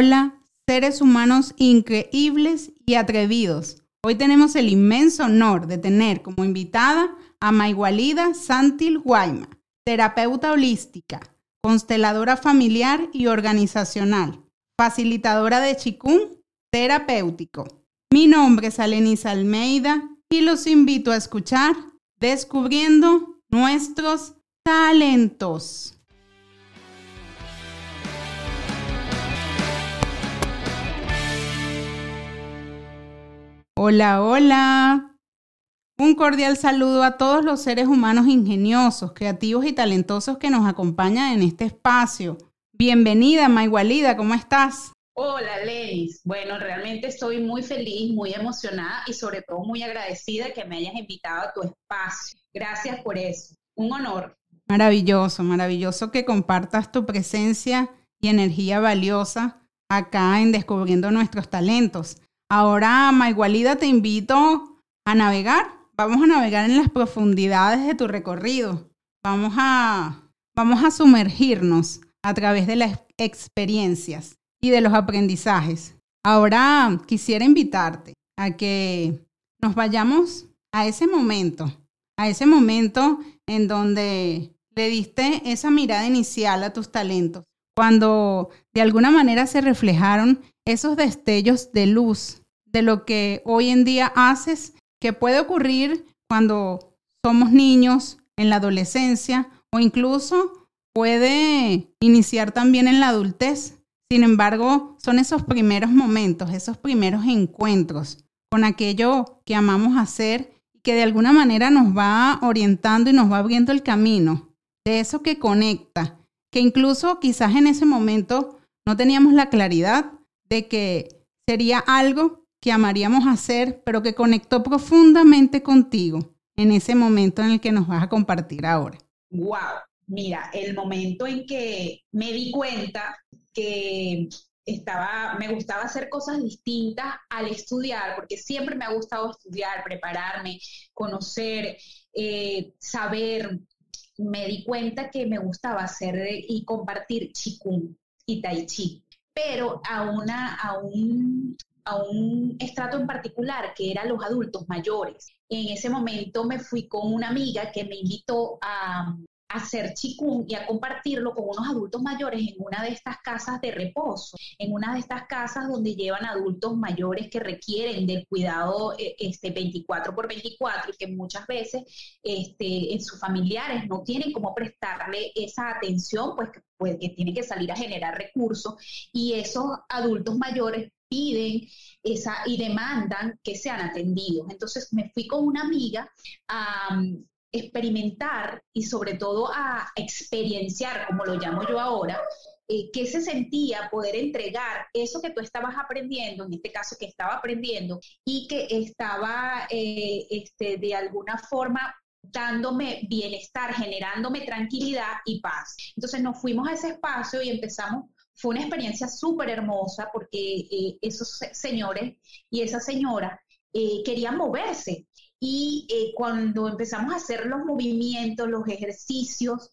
Hola, seres humanos increíbles y atrevidos. Hoy tenemos el inmenso honor de tener como invitada a Maigualida Santil Guayma, terapeuta holística, consteladora familiar y organizacional, facilitadora de chikung terapéutico. Mi nombre es Alenisa Almeida y los invito a escuchar Descubriendo nuestros talentos. Hola, hola. Un cordial saludo a todos los seres humanos ingeniosos, creativos y talentosos que nos acompañan en este espacio. Bienvenida, Maigualida, ¿cómo estás? Hola, Lenis. Bueno, realmente estoy muy feliz, muy emocionada y sobre todo muy agradecida que me hayas invitado a tu espacio. Gracias por eso. Un honor. Maravilloso, maravilloso que compartas tu presencia y energía valiosa acá en Descubriendo Nuestros Talentos. Ahora, Maigualida, te invito a navegar. Vamos a navegar en las profundidades de tu recorrido. Vamos a, vamos a sumergirnos a través de las experiencias y de los aprendizajes. Ahora quisiera invitarte a que nos vayamos a ese momento, a ese momento en donde le diste esa mirada inicial a tus talentos, cuando de alguna manera se reflejaron esos destellos de luz de lo que hoy en día haces, que puede ocurrir cuando somos niños, en la adolescencia o incluso puede iniciar también en la adultez. Sin embargo, son esos primeros momentos, esos primeros encuentros con aquello que amamos hacer y que de alguna manera nos va orientando y nos va abriendo el camino, de eso que conecta, que incluso quizás en ese momento no teníamos la claridad de que sería algo que amaríamos hacer, pero que conectó profundamente contigo en ese momento en el que nos vas a compartir ahora. Wow, mira, el momento en que me di cuenta que estaba, me gustaba hacer cosas distintas al estudiar, porque siempre me ha gustado estudiar, prepararme, conocer, eh, saber. Me di cuenta que me gustaba hacer y compartir chikung y tai chi, pero a, una, a, un, a un estrato en particular, que eran los adultos mayores. En ese momento me fui con una amiga que me invitó a, hacer chikung y a compartirlo con unos adultos mayores en una de estas casas de reposo, en una de estas casas donde llevan adultos mayores que requieren del cuidado eh, este 24 por 24 y que muchas veces este, en sus familiares no tienen cómo prestarle esa atención, pues, pues que tiene que salir a generar recursos y esos adultos mayores piden esa y demandan que sean atendidos. Entonces me fui con una amiga a experimentar y sobre todo a experienciar, como lo llamo yo ahora, eh, qué se sentía poder entregar eso que tú estabas aprendiendo, en este caso que estaba aprendiendo, y que estaba eh, este, de alguna forma dándome bienestar, generándome tranquilidad y paz. Entonces nos fuimos a ese espacio y empezamos fue una experiencia súper hermosa porque eh, esos señores y esa señora eh, querían moverse. Y eh, cuando empezamos a hacer los movimientos, los ejercicios,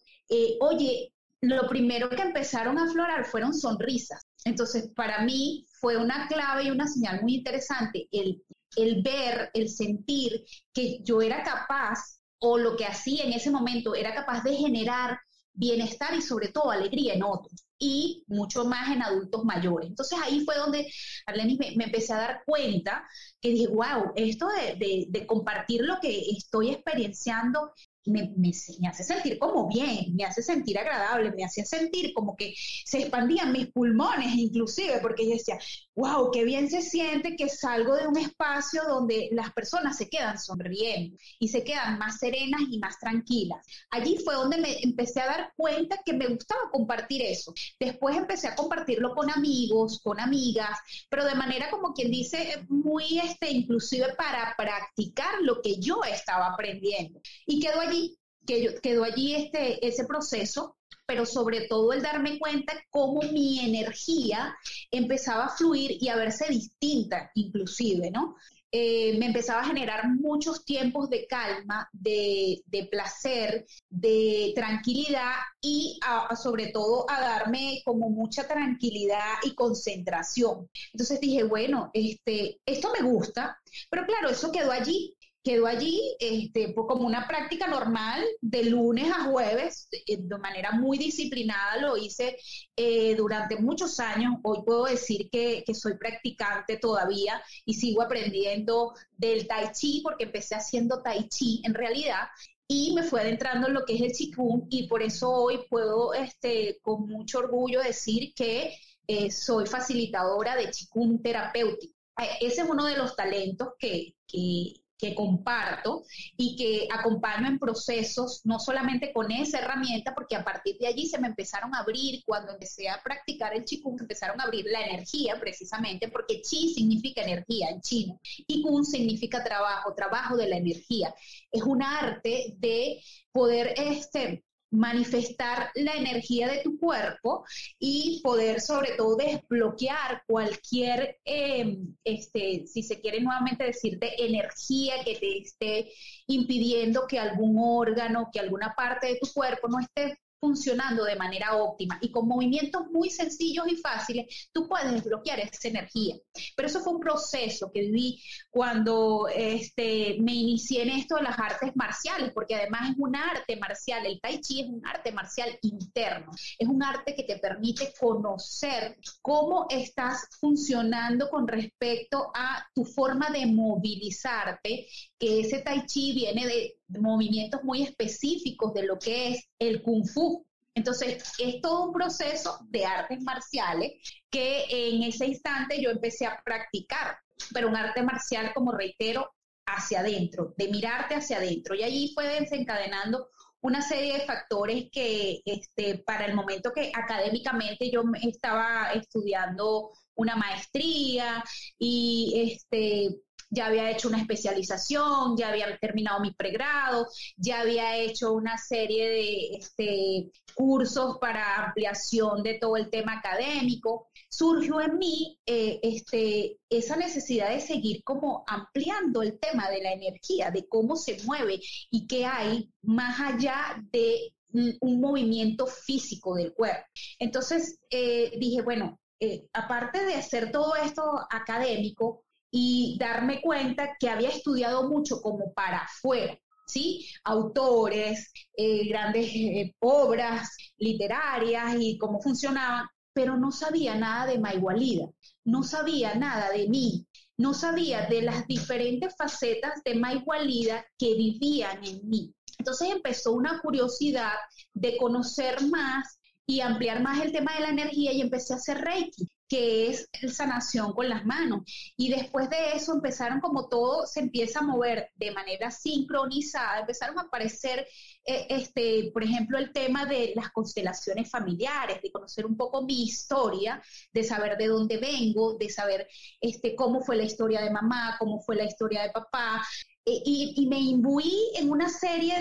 oye, lo primero que empezaron a aflorar fueron sonrisas. Entonces, para mí fue una clave y una señal muy interesante el, el ver, el sentir que yo era capaz o lo que hacía en ese momento era capaz de generar bienestar y sobre todo alegría en otros y mucho más en adultos mayores. Entonces ahí fue donde, Arlenis, me, empecé a dar cuenta que dije, wow, esto de, de, compartir lo que estoy experienciando me, me, hace sentir como bien, me hace sentir agradable, me hace sentir como que se expandían mis pulmones inclusive, porque yo decía, wow, qué bien se siente que salgo de un espacio donde las personas se quedan sonriendo y se quedan más serenas y más tranquilas. Allí fue donde me empecé a dar cuenta que me gustaba compartir eso. Después empecé a compartirlo con amigos, con amigas, pero de manera como quien dice, muy este, inclusive para practicar lo que yo estaba aprendiendo. Y quedó allí quedó allí este, ese proceso, pero sobre todo el darme cuenta cómo mi energía empezaba a fluir y a verse distinta, inclusive, ¿no? eh, me empezaba a generar muchos tiempos de calma, de, placer, de tranquilidad y sobre todo a darme como mucha tranquilidad y concentración. Entonces dije, bueno, este, esto me gusta, pero claro, eso quedó allí quedó allí este, como una práctica normal de lunes a jueves, eh, de manera muy disciplinada, lo hice eh, durante muchos años. Hoy puedo decir que, soy practicante todavía y sigo aprendiendo del tai chi porque empecé haciendo tai chi en realidad y me fui adentrando en lo que es el Qigong y por eso hoy puedo este, con mucho orgullo decir que eh, soy facilitadora de Qigong terapéutico. Ese es uno de los talentos que que comparto y que acompaño en procesos, no solamente con esa herramienta, porque a partir de allí se me empezaron a abrir, cuando empecé a practicar el Qigong, empezaron a abrir la energía precisamente, porque Qi significa energía en chino y Kung significa trabajo, trabajo de la energía. Es un arte de poder este, manifestar la energía de tu cuerpo y poder sobre todo desbloquear cualquier, em, este, si se quiere nuevamente decirte, energía que te esté impidiendo que algún órgano, que alguna parte de tu cuerpo no esté funcionando de manera óptima y con movimientos muy sencillos y fáciles, tú puedes desbloquear esa energía. Pero eso fue un proceso que viví cuando este, me inicié en esto de las artes marciales, porque además es un arte marcial, el tai chi es un arte marcial interno, es un arte que te permite conocer cómo estás funcionando con respecto a tu forma de movilizarte, que ese tai chi viene de movimientos muy específicos de lo que es el kung fu. Entonces, es todo un proceso de artes marciales que en ese instante yo empecé a practicar, pero un arte marcial, como reitero, hacia adentro, de mirarte hacia adentro. Y allí fue desencadenando una serie de factores que este, para el momento que académicamente yo estaba estudiando una maestría y este, ya había hecho una especialización, ya había terminado mi pregrado, ya había hecho una serie de este, cursos para ampliación de todo el tema académico. Surgió en mí eh, este, esa necesidad de seguir como ampliando el tema de la energía, de cómo se mueve y qué hay más allá de un movimiento físico del cuerpo. Entonces eh, dije, bueno, eh, aparte de hacer todo esto académico, y darme cuenta que había estudiado mucho como para afuera. ¿sí? Autores, eh, grandes eh, obras literarias y cómo funcionaban, pero no sabía nada de Maigualida, no sabía nada de mí, no sabía de las diferentes facetas de Maigualida que vivían en mí. Entonces empezó una curiosidad de conocer más y ampliar más el tema de la energía y empecé a hacer Reiki que es sanación con las manos. Y después de eso empezaron como todo se empieza a mover de manera sincronizada, empezaron a aparecer, eh, este, por ejemplo, el tema de las constelaciones familiares, de conocer un poco mi historia, de saber de dónde vengo, de saber este, cómo fue la historia de mamá, cómo fue la historia de papá. Eh, y, me imbuí en una serie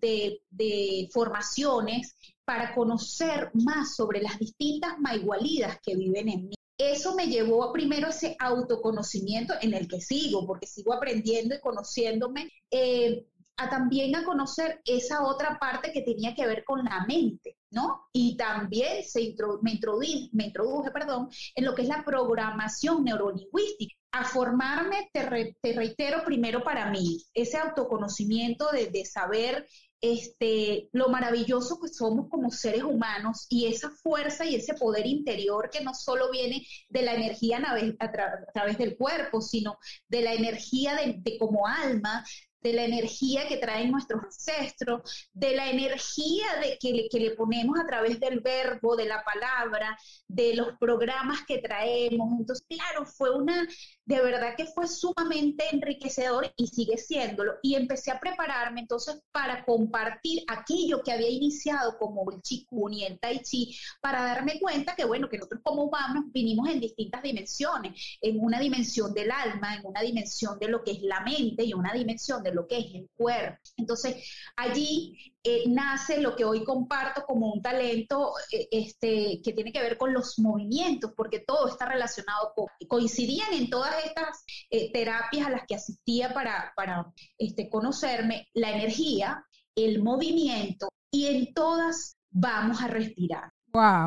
de, de formaciones para conocer más sobre las distintas maigualidas que viven en mí. Eso me llevó a primero ese autoconocimiento en el que sigo, porque sigo aprendiendo y conociéndome, eh, a también a conocer esa otra parte que tenía que ver con la mente, ¿no? Y también se me, introduje, me introduje, perdón, en lo que es la programación neurolingüística a formarme, te, te, reitero, primero para mí, ese autoconocimiento de, de, saber este, lo maravilloso que somos como seres humanos y esa fuerza y ese poder interior que no solo viene de la energía a, través del cuerpo, sino de la energía de, de como alma, de la energía que traen nuestros ancestros, de la energía de que, le, que le ponemos a través del verbo, de la palabra, de los programas que traemos. Entonces, claro, fue una, de verdad que fue sumamente enriquecedor y sigue siéndolo. Y empecé a prepararme entonces para compartir aquello que había iniciado como el Chikun y el Tai Chi, para darme cuenta que, bueno, que nosotros como humanos vinimos en distintas dimensiones, en una dimensión del alma, en una dimensión de lo que es la mente y una dimensión de lo que es el cuerpo. Entonces, allí eh, nace lo que hoy comparto como un talento eh, este, que tiene que ver con los movimientos, porque todo está relacionado con, coincidían en todas estas eh, terapias a las que asistía para, para este, conocerme, la energía, el movimiento, y en todas vamos a respirar.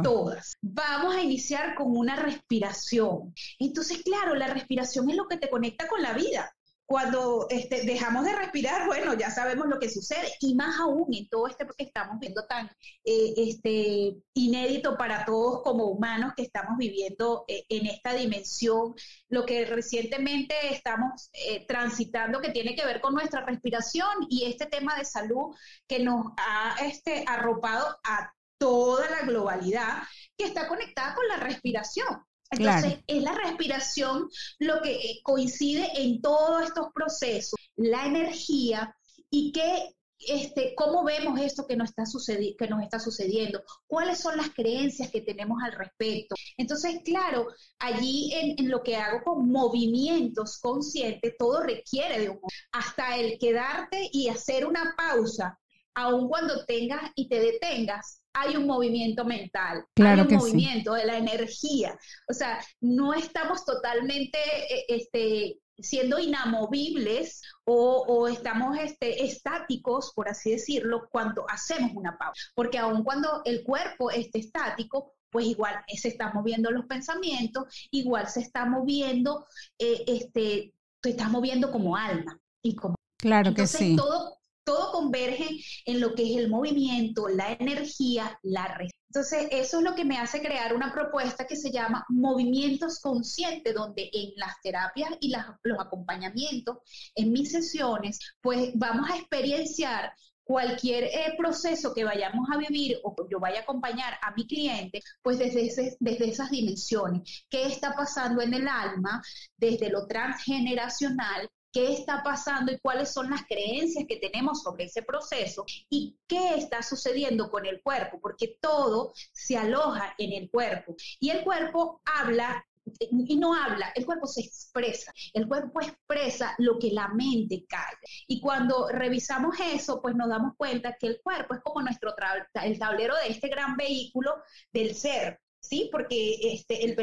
Todas. Vamos a iniciar con una respiración. Entonces, claro, la respiración es lo que te conecta con la vida cuando este, dejamos de respirar, bueno, ya sabemos lo que sucede, y más aún en todo este que estamos viendo tan eh, este, inédito para todos como humanos que estamos viviendo eh, en esta dimensión, lo que recientemente estamos eh, transitando que tiene que ver con nuestra respiración y este tema de salud que nos ha este, arropado a toda la globalidad que está conectada con la respiración. Entonces, es la respiración lo que eh, coincide en todos estos procesos, la energía y que este, cómo vemos esto que nos, está que nos está sucediendo, cuáles son las creencias que tenemos al respecto. Entonces, claro, allí en, en lo que hago con movimientos conscientes, todo requiere de un hasta el quedarte y hacer una pausa, aun cuando tengas y te detengas, hay un movimiento mental, hay un movimiento de la energía. O sea, no estamos totalmente eh, este, siendo inamovibles o, estamos este, estáticos, por así decirlo, cuando hacemos una pausa. Porque aun cuando el cuerpo esté estático, pues igual se están moviendo los pensamientos, igual se está moviendo, eh, este, se está moviendo como alma. Y como, claro que sí. Todo, todo converge en lo que es el movimiento, la energía, la red. Entonces, eso es lo que me hace crear una propuesta que se llama Movimientos Conscientes, donde en las terapias y los acompañamientos, en mis sesiones, pues vamos a experienciar cualquier eh, proceso que vayamos a vivir o yo vaya a acompañar a mi cliente, pues desde esas dimensiones. ¿Qué está pasando en el alma? Desde lo transgeneracional, qué está pasando y cuáles son las creencias que tenemos sobre ese proceso y qué está sucediendo con el cuerpo, porque todo se aloja en el cuerpo y el cuerpo habla y no habla, el cuerpo se expresa, el cuerpo expresa lo que la mente calla. Y cuando revisamos eso, pues nos damos cuenta que el cuerpo es como nuestro el tablero de este gran vehículo del ser, ¿sí? Porque este, el,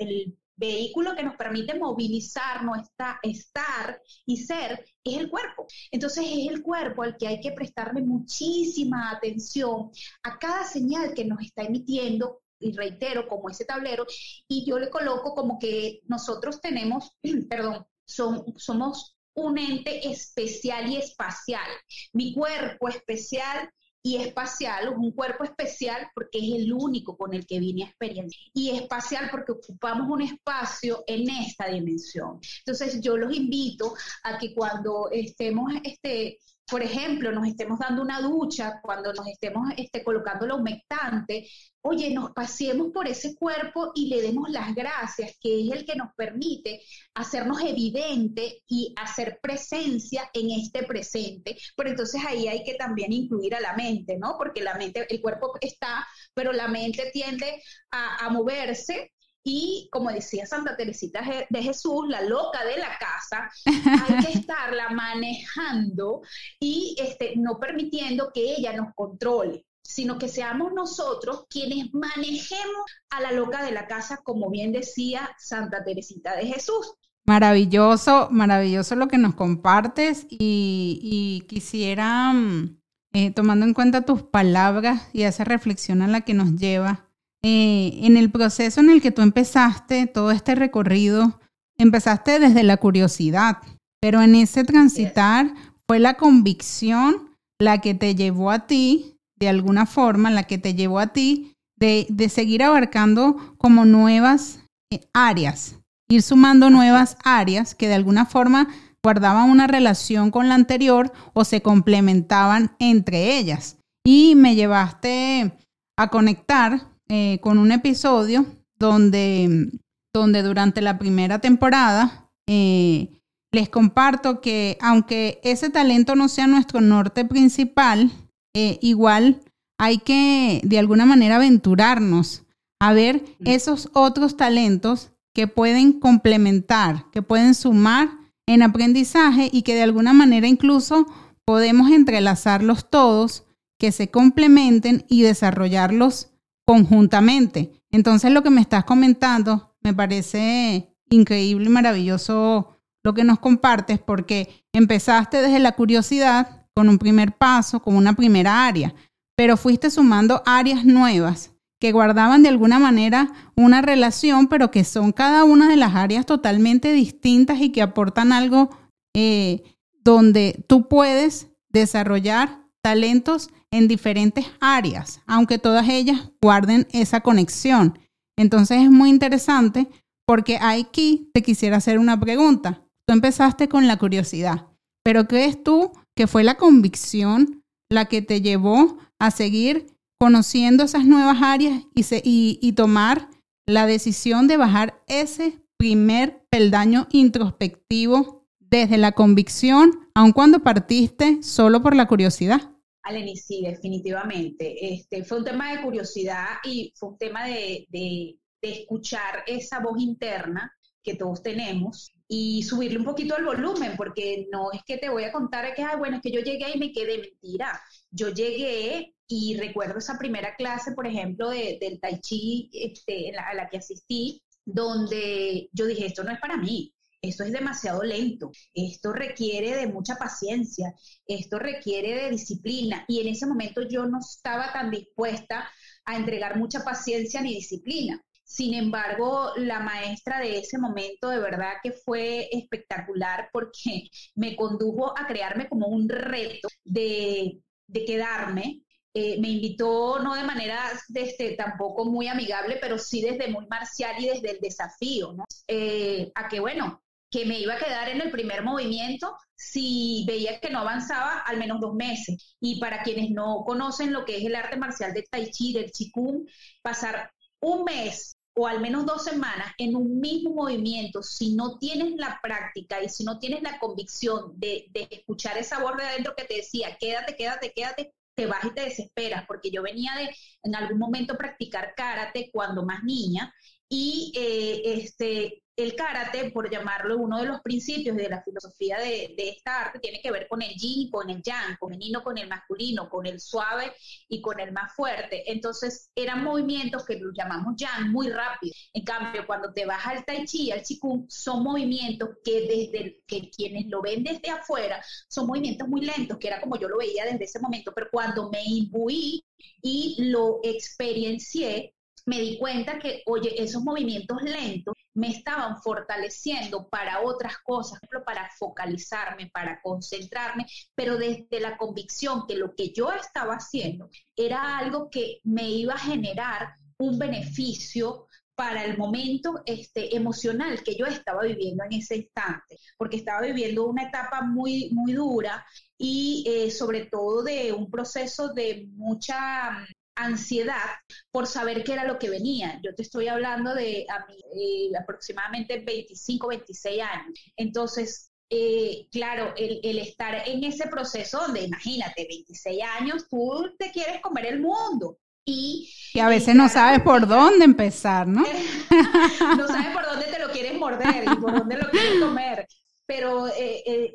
el vehículo que nos permite movilizarnos, estar y ser, es el cuerpo. Entonces es el cuerpo al que hay que prestarle muchísima atención a cada señal que nos está emitiendo y reitero, como ese tablero, y yo le coloco como que nosotros tenemos, perdón, somos un ente especial y espacial. Mi cuerpo especial y espacial, un cuerpo especial porque es el único con el que vine a experiencia, y espacial porque ocupamos un espacio en esta dimensión. Entonces yo los invito a que cuando estemos este, por ejemplo, nos estemos dando una ducha, cuando nos estemos este, colocando la humectante, oye, nos paseemos por ese cuerpo y le demos las gracias, que es el que nos permite hacernos evidente y hacer presencia en este presente. Pero entonces ahí hay que también incluir a la mente, ¿no? Porque la mente, el cuerpo está, pero la mente tiende a, a moverse y como decía Santa Teresita de Jesús, la loca de la casa, hay que estarla manejando y este, no permitiendo que ella nos controle sino que seamos nosotros quienes manejemos a la loca de la casa, como bien decía Santa Teresita de Jesús. Maravilloso, maravilloso lo que nos compartes y, quisiera, mm, eh, tomando en cuenta tus palabras y esa reflexión a la que nos lleva, eh, en el proceso en el que tú empezaste todo este recorrido, empezaste desde la curiosidad, pero en ese transitar fue la convicción la que te llevó a ti, de alguna forma, la que te llevó a ti de, seguir abarcando como nuevas eh, áreas, ir sumando nuevas áreas que de alguna forma guardaban una relación con la anterior o se complementaban entre ellas. Y me llevaste a conectar eh, con un episodio donde, donde durante la primera temporada eh, les comparto que aunque ese talento no sea nuestro norte principal, eh, igual hay que de alguna manera aventurarnos a ver esos otros talentos que pueden complementar, que pueden sumar en aprendizaje y que de alguna manera incluso podemos entrelazarlos todos, que se complementen y desarrollarlos conjuntamente. Entonces lo que me estás comentando me parece increíble y maravilloso lo que nos compartes porque empezaste desde la curiosidad con un primer paso, con una primera área, pero fuiste sumando áreas nuevas que guardaban de alguna manera una relación, pero que son cada una de las áreas totalmente distintas y que aportan algo eh, donde tú puedes desarrollar talentos en diferentes áreas, aunque todas ellas guarden esa conexión. Entonces es muy interesante porque aquí te quisiera hacer una pregunta. Tú empezaste con la curiosidad, pero ¿crees tú que fue la convicción la que te llevó a seguir conociendo esas nuevas áreas y, y tomar la decisión de bajar ese primer peldaño introspectivo desde la convicción, aun cuando partiste solo por la curiosidad? Aleni, sí, definitivamente. Este, fue un tema de curiosidad y fue un tema de, de, escuchar esa voz interna que todos tenemos y subirle un poquito el volumen, porque no es que te voy a contar que, ah, bueno, es que yo llegué y me quedé mentira. Yo llegué y recuerdo esa primera clase, por ejemplo, de, del Tai Chi este, a la que asistí, donde yo dije, esto no es para mí, esto es demasiado lento, esto requiere de mucha paciencia, esto requiere de disciplina. Y en ese momento yo no estaba tan dispuesta a entregar mucha paciencia ni disciplina. Sin embargo, la maestra de ese momento de verdad que fue espectacular porque me condujo a crearme como un reto de, quedarme, eh, me invitó no de manera desde, tampoco muy amigable, pero sí desde muy marcial y desde el desafío, ¿no? Eh, a que, bueno, que me iba a quedar en el primer movimiento si veía que no avanzaba al menos dos meses. Y para quienes no conocen lo que es el arte marcial del tai chi, del qigong, pasar un mes o al menos dos semanas en un mismo movimiento, si no tienes la práctica y si no tienes la convicción de, de escuchar esa voz de adentro que te decía, quédate, quédate, quédate, te vas y te desesperas, porque yo venía de en algún momento practicar karate cuando más niña y eh, este, el karate, por llamarlo uno de los principios de la filosofía de, esta arte, tiene que ver con el yin con el yang, con el con el masculino, con el suave y con el más fuerte. Entonces, eran movimientos que los llamamos yang muy rápido. En cambio, cuando te vas al tai chi, al qigong, son movimientos que desde que quienes lo ven desde afuera, son movimientos muy lentos, que era como yo lo veía desde ese momento, pero cuando me imbuí y lo experiencié, me di cuenta que, oye, esos movimientos lentos me estaban fortaleciendo para otras cosas, para focalizarme, para concentrarme, pero desde la convicción que lo que yo estaba haciendo era algo que me iba a generar un beneficio para el momento este, emocional que yo estaba viviendo en ese instante, porque estaba viviendo una etapa muy, muy dura y eh, sobre todo de un proceso de mucha ansiedad por saber qué era lo que venía. Yo te estoy hablando de a mí, eh, aproximadamente 25, 26 años. Entonces, eh, claro, el, estar en ese proceso donde, imagínate, 26 años, tú te quieres comer el mundo. Y, y a veces no sabes por dónde empezar, ¿no? no sabes por dónde te lo quieres morder y por dónde lo quieres comer pero eh,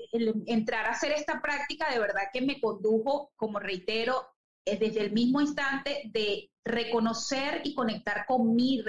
entrar a hacer esta práctica de verdad que me condujo, como reitero, desde el mismo instante de reconocer y conectar con mi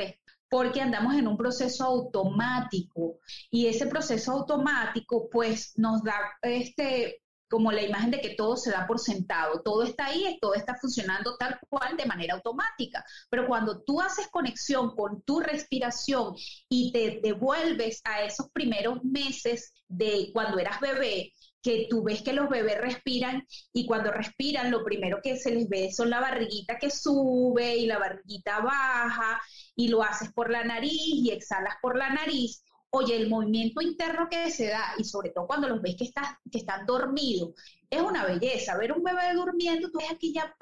porque andamos en un proceso automático y ese proceso automático pues nos da este como la imagen de que todo se da por sentado, todo está ahí, todo está funcionando tal cual de manera automática. Pero cuando tú haces conexión con tu respiración y te devuelves a esos primeros meses de cuando eras bebé, que tú ves que los bebés respiran y cuando respiran lo primero que se les ve son la barriguita que sube y la barriguita baja y lo haces por la nariz y exhalas por la nariz. Oye, el movimiento interno que se da y sobre todo cuando los ves que, que están dormidos, es una belleza. Ver un bebé durmiendo, tú ves aquella,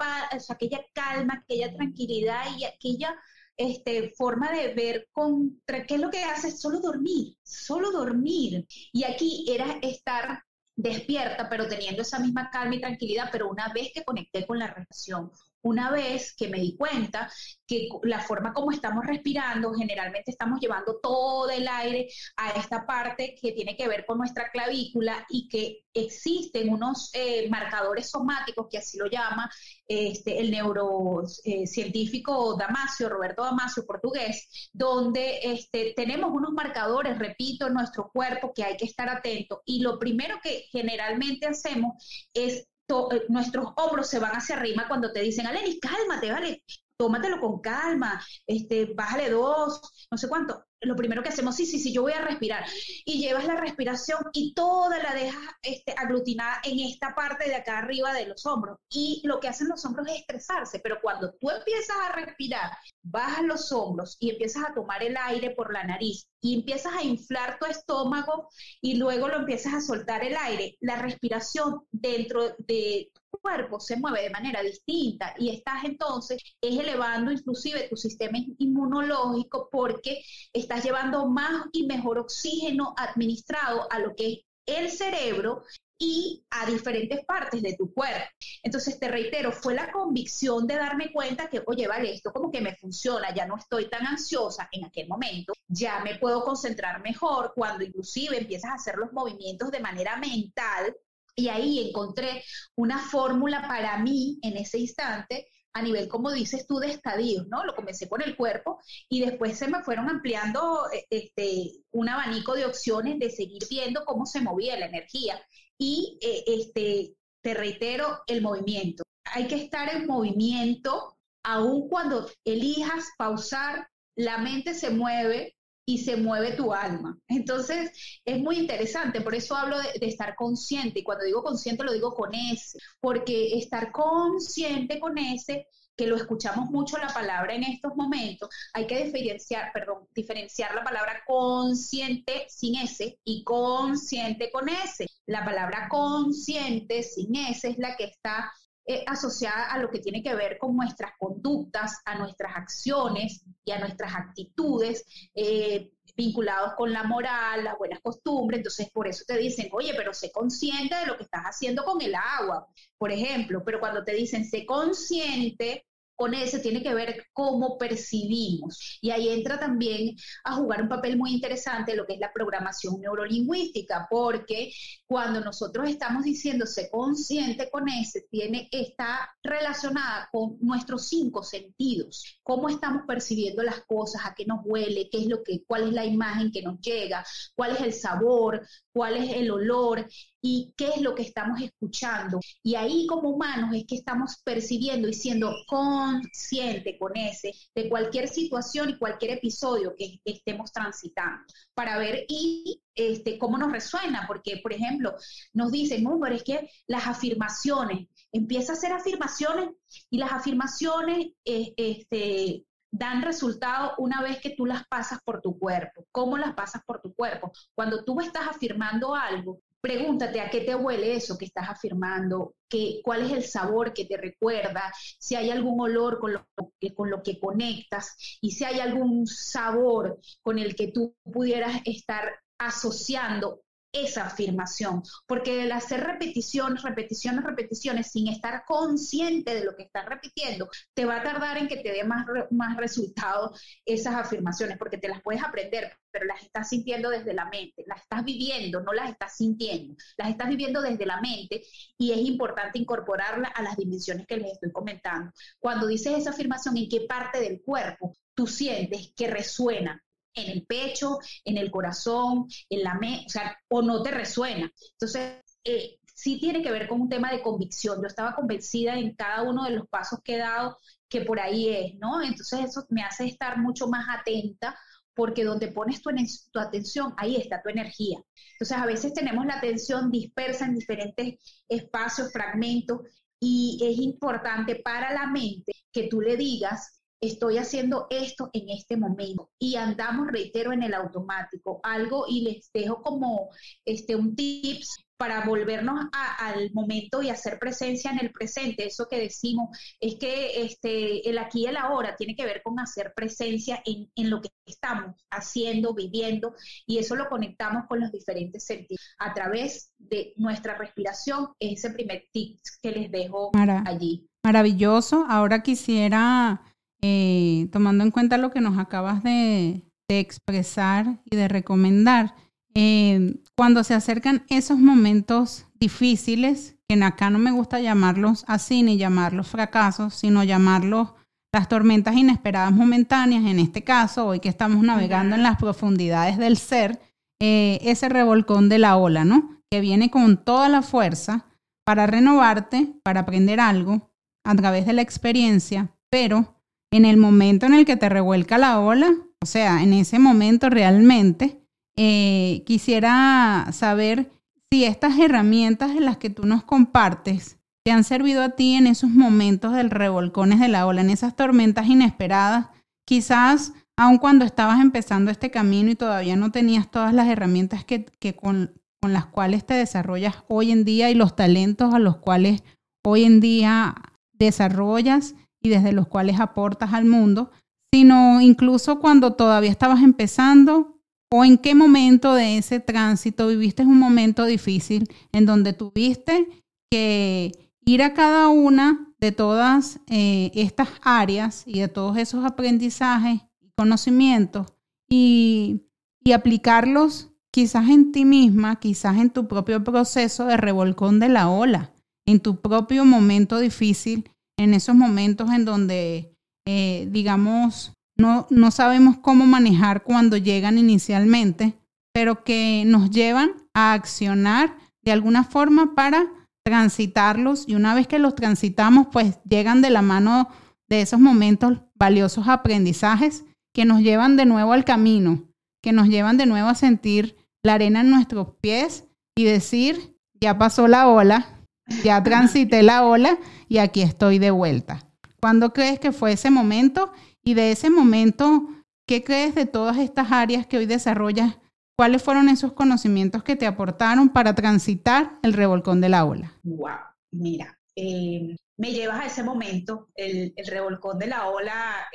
aquella calma, aquella tranquilidad y aquella este, forma de ver contra qué es lo que hace, solo dormir, solo dormir. Y aquí era estar despierta, pero teniendo esa misma calma y tranquilidad, pero una vez que conecté con la relación, una vez que me di cuenta que la forma como estamos respirando, generalmente estamos llevando todo el aire a esta parte que tiene que ver con nuestra clavícula y que existen unos eh, marcadores somáticos, que así lo llama este, el neurocientífico Damasio, Roberto Damasio, portugués, donde este, tenemos unos marcadores, repito, en nuestro cuerpo que hay que estar atento. Y lo primero que generalmente hacemos es eh, nuestros hombros se van hacia arriba cuando te dicen, Alenis, cálmate, vale, tómatelo con calma, este, bájale dos, no sé cuánto. Lo primero que hacemos, sí, sí, sí, yo voy a respirar. Y llevas la respiración y toda la dejas este, aglutinada en esta parte de acá arriba de los hombros. Y lo que hacen los hombros es estresarse, pero cuando tú empiezas a respirar, bajas los hombros y empiezas a tomar el aire por la nariz y empiezas a inflar tu estómago y luego lo empiezas a soltar el aire, la respiración dentro de cuerpo se mueve de manera distinta y estás entonces es elevando inclusive tu sistema inmunológico porque estás llevando más y mejor oxígeno administrado a lo que es el cerebro y a diferentes partes de tu cuerpo. Entonces, te reitero, fue la convicción de darme cuenta que, oye, vale, esto como que me funciona, ya no estoy tan ansiosa en aquel momento, ya me puedo concentrar mejor cuando inclusive empiezas a hacer los movimientos de manera mental, y ahí encontré una fórmula para mí en ese instante a nivel, como dices tú, de estadios, ¿no? Lo comencé con el cuerpo y después se me fueron ampliando e, este, un abanico de opciones de seguir viendo cómo se movía la energía. Y e, este, te reitero, el movimiento. Hay que estar en movimiento, aun cuando elijas pausar, la mente se mueve, y se mueve tu alma. Entonces, es muy interesante, por eso hablo de, estar consciente, y cuando digo consciente lo digo con ese, porque estar consciente con ese, que lo escuchamos mucho la palabra en estos momentos, hay que diferenciar, perdón, diferenciar la palabra consciente sin ese y consciente con ese. La palabra consciente sin ese es la que está eh, asociada a lo que tiene que ver con nuestras conductas, a nuestras acciones y a nuestras actitudes eh, vinculados con la moral, las buenas costumbres. Entonces, por eso te dicen, oye, pero sé consciente de lo que estás haciendo con el agua, por ejemplo. Pero cuando te dicen, sé consciente con ese tiene que ver cómo percibimos. Y ahí entra también a jugar un papel muy interesante lo que es la programación neurolingüística, porque cuando nosotros estamos diciendo sé consciente con ese, tiene, está relacionada con nuestros cinco sentidos, cómo estamos percibiendo las cosas, a qué nos huele, qué es lo que, cuál es la imagen que nos llega, cuál es el sabor, cuál es el olor y qué es lo que estamos escuchando. Y ahí como humanos es que estamos percibiendo y siendo consciente con ese de cualquier situación y cualquier episodio que estemos transitando para ver y este, cómo nos resuena, porque por ejemplo nos dicen, no, pero es que las afirmaciones, empieza a hacer afirmaciones y las afirmaciones eh, este, dan resultado una vez que tú las pasas por tu cuerpo. ¿Cómo las pasas por tu cuerpo? Cuando tú estás afirmando algo, pregúntate a qué te huele eso que estás afirmando, qué, cuál es el sabor que te recuerda, si hay algún olor con lo, que, con lo que conectas y si hay algún sabor con el que tú pudieras estar asociando esa afirmación, porque el hacer repeticiones, repeticiones, repeticiones sin estar consciente de lo que estás repitiendo, te va a tardar en que te dé más, más resultado esas afirmaciones, porque te las puedes aprender, pero las estás sintiendo desde la mente, las estás viviendo, no las estás sintiendo, las estás viviendo desde la mente y es importante incorporarla a las dimensiones que les estoy comentando. Cuando dices esa afirmación, ¿en qué parte del cuerpo tú sientes que resuena? En el pecho, en el corazón, en la mente, o sea, o no te resuena. Entonces, eh, sí tiene que ver con un tema de convicción. Yo estaba convencida en cada uno de los pasos que he dado que por ahí es, ¿no? Entonces eso me hace estar mucho más atenta porque donde pones tu, tu, atención, ahí está tu energía. Entonces a veces tenemos la atención dispersa en diferentes espacios, fragmentos, y es importante para la mente que tú le digas, estoy haciendo esto en este momento y andamos, reitero, en el automático. Algo y les dejo como este un tips para volvernos al momento y hacer presencia en el presente. Eso que decimos es que este, el aquí y el ahora tiene que ver con hacer presencia en, en lo que estamos haciendo, viviendo, y eso lo conectamos con los diferentes sentidos a través de nuestra respiración. Ese primer tip que les dejo allí. Maravilloso. Ahora quisiera, eh, tomando en cuenta lo que nos acabas de, de expresar y de recomendar, eh, cuando se acercan esos momentos difíciles, que acá no me gusta llamarlos así ni llamarlos fracasos, sino llamarlos las tormentas inesperadas momentáneas, en este caso, hoy que estamos navegando en las profundidades del ser, eh, ese revolcón de la ola, ¿no? Que viene con toda la fuerza para renovarte, para aprender algo a través de la experiencia, pero en el momento en el que te revuelca la ola, o sea, en ese momento realmente, eh, quisiera saber si estas herramientas en las que tú nos compartes te han servido a ti en esos momentos del revolcones de la ola, en esas tormentas inesperadas, quizás aun cuando estabas empezando este camino y todavía no tenías todas las herramientas que, con las cuales te desarrollas hoy en día y los talentos a los cuales hoy en día desarrollas y desde los cuales aportas al mundo, sino incluso cuando todavía estabas empezando ¿O en qué momento de ese tránsito viviste un momento difícil en donde tuviste que ir a cada una de todas eh, estas áreas y de todos esos aprendizajes y conocimientos y, y aplicarlos quizás en ti misma, quizás en tu propio proceso de revolcón de la ola, en tu propio momento difícil, en esos momentos en donde, eh, digamos, no, no sabemos cómo manejar cuando llegan inicialmente, pero que nos llevan a accionar de alguna forma para transitarlos. Y una vez que los transitamos, pues llegan de la mano de esos momentos valiosos aprendizajes que nos llevan de nuevo al camino, que nos llevan de nuevo a sentir la arena en nuestros pies y decir, ya pasó la ola, ya transité la ola y aquí estoy de vuelta. ¿Cuándo crees que fue ese momento y de ese momento, ¿qué crees de todas estas áreas que hoy desarrollas? ¿Cuáles fueron esos conocimientos que te aportaron para transitar el revolcón de la ola? Wow, mira, eh, me llevas a ese momento, el, revolcón de la ola.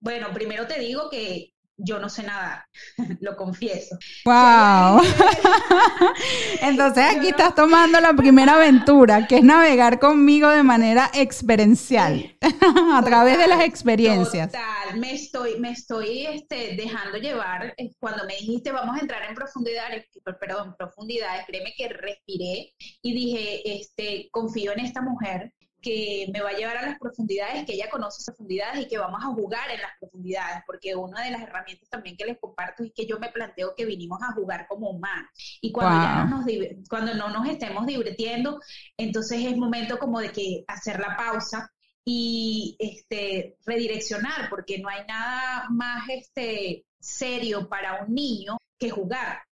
bueno, primero te digo que yo no sé nada, lo confieso. ¡Wow! Entonces aquí estás tomando la primera aventura, que es navegar conmigo de manera experiencial, a través de las experiencias. Total, me estoy, me estoy este, dejando llevar. Eh, cuando me dijiste vamos a entrar en profundidades, perdón, profundidades, créeme que respiré y dije, este, confío en esta mujer que me va a llevar a las profundidades, que ella conoce esas profundidades y que vamos a jugar en las profundidades, porque una de las herramientas también que les comparto es que yo me planteo que vinimos a jugar como humanos. Y cuando, ya no nos, cuando no nos estemos divirtiendo, entonces es momento como de que hacer la pausa y este, redireccionar, porque no hay nada más este, serio para un niño que jugar.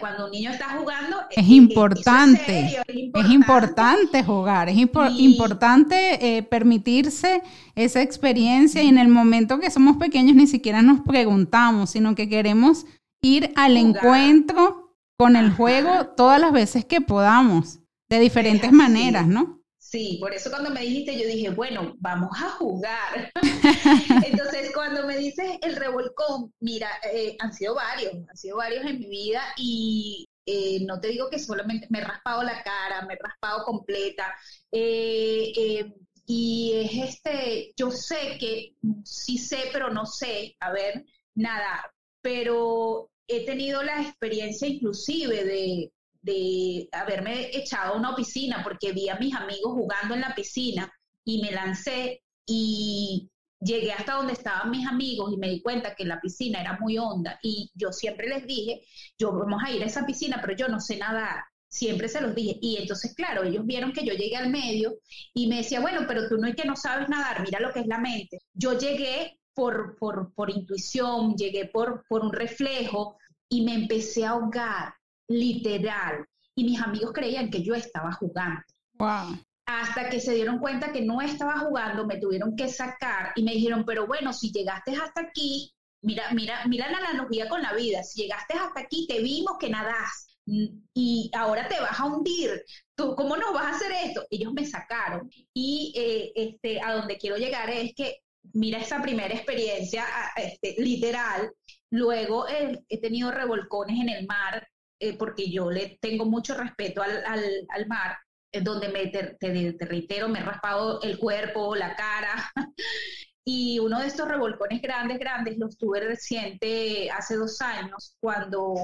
Cuando un niño está jugando, es, importante, es, importante, jugar, es importante eh, permitirse esa experiencia y en el momento que somos pequeños ni siquiera nos preguntamos, sino que queremos ir al encuentro con el juego todas las veces que podamos, de diferentes maneras, ¿no? Sí, por eso cuando me dijiste, yo dije, bueno, vamos a jugar. Entonces, cuando me dices el revolcón, mira, eh, han sido varios, han sido varios en mi vida y eh, no te digo que solamente me he raspado la cara, me he raspado completa. Eh, y es este, yo sé que sí sé, pero no sé, a ver, nadar, pero he tenido la experiencia inclusive de de haberme echado a una piscina porque vi a mis amigos jugando en la piscina y me lancé y llegué hasta donde estaban mis amigos y me di cuenta que la piscina era muy honda y yo siempre les dije, yo vamos a ir a esa piscina, pero yo no sé nadar. Siempre se los dije. Y entonces, claro, ellos vieron que yo llegué al medio y me decía, bueno, pero tú no es que no sabes nadar, mira lo que es la mente. Yo llegué por, por, por intuición, llegué por, por un reflejo y me empecé a ahogar literal. Y mis amigos creían que yo estaba jugando. Hasta que se dieron cuenta que no estaba jugando, me tuvieron que sacar y me dijeron, pero bueno, si llegaste hasta aquí, mira, mira, mira la analogía con la vida, si llegaste hasta aquí, te vimos que nadas, mm, y ahora te vas a hundir, ¿tú cómo nos vas a hacer esto? Ellos me sacaron. Y eh, este, a donde quiero llegar es que mira esa primera experiencia este, literal, luego he tenido revolcones en el mar, eh, porque yo le tengo mucho respeto al, al, mar, donde me, te, te, reitero, me he raspado el cuerpo, la cara, y uno de estos revolcones grandes, grandes, los tuve reciente, hace dos años, cuando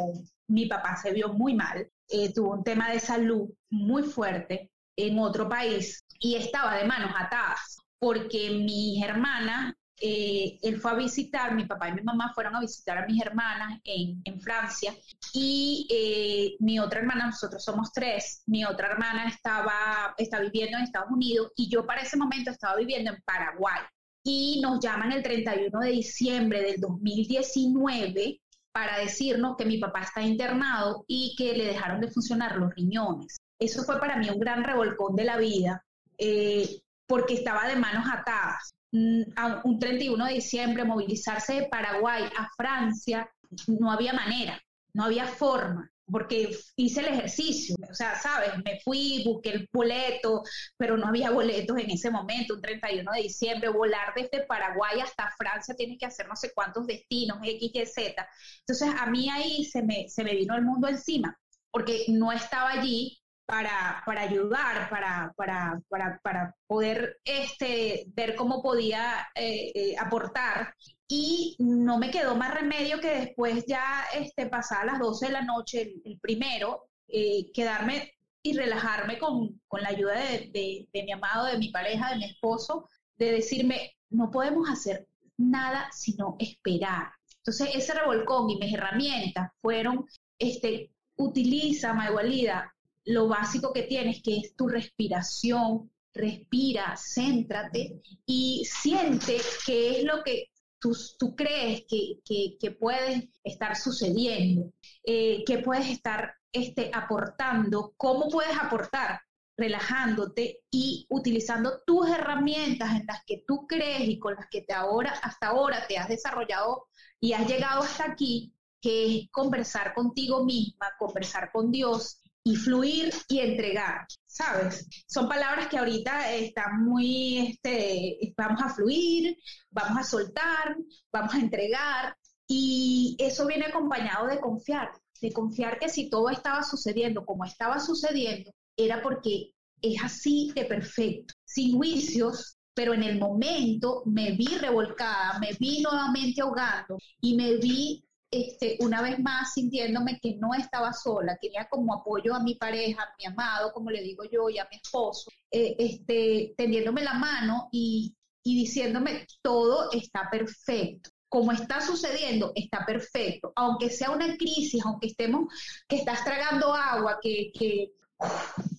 mi papá se vio muy mal, eh, tuvo un tema de salud muy fuerte en otro país y estaba de manos atadas porque mis hermanas, eh, él fue a visitar, mi papá y mi mamá fueron a visitar a mis hermanas en, Francia y eh, mi otra hermana, nosotros somos tres, mi otra hermana estaba, está viviendo en Estados Unidos y yo para ese momento estaba viviendo en Paraguay. Y nos llaman el 31 de diciembre del 2019 para decirnos que mi papá está internado y que le dejaron de funcionar los riñones. Eso fue para mí un gran revolcón de la vida. Eh, porque estaba de manos atadas. Mm, un 31 de diciembre, movilizarse de Paraguay a Francia, no había manera, no había forma, porque hice el ejercicio, o sea, sabes, me fui, busqué el boleto, pero no había boletos en ese momento, un 31 de diciembre, volar desde Paraguay hasta Francia, tienes que hacer no sé cuántos destinos, X, Y, Z. Entonces, a mí ahí se me, se me vino el mundo encima, porque no estaba allí para, para ayudar, para, para, para, para, poder este, ver cómo podía eh, eh, aportar. Y no me quedó más remedio que después ya este, pasar las 12 de la noche, el, primero, eh, quedarme y relajarme con, con la ayuda de, de, de, mi amado, de mi pareja, de mi esposo, de decirme, no podemos hacer nada sino esperar. Entonces, ese revolcón y mis herramientas fueron, este, utiliza, Maigualida, lo básico que tienes, que es tu respiración, respira, céntrate y siente qué es lo que tú, tú crees que, que, puede estar sucediendo, eh, que puedes estar este, aportando, cómo puedes aportar relajándote y utilizando tus herramientas en las que tú crees y con las que te ahora, hasta ahora te has desarrollado y has llegado hasta aquí, que es conversar contigo misma, conversar con Dios y fluir y entregar, ¿sabes? Son palabras que ahorita están muy, este, vamos a fluir, vamos a soltar, vamos a entregar y eso viene acompañado de confiar, de confiar que si todo estaba sucediendo como estaba sucediendo, era porque es así de perfecto, sin juicios, pero en el momento me vi revolcada, me vi nuevamente ahogando y me vi este, una vez más sintiéndome que no estaba sola, tenía como apoyo a mi pareja, a mi amado, como le digo yo, y a mi esposo, eh, este, tendiéndome la mano y, y diciéndome todo está perfecto. Como está sucediendo, está perfecto. Aunque sea una crisis, aunque estemos, que estás tragando agua, que, que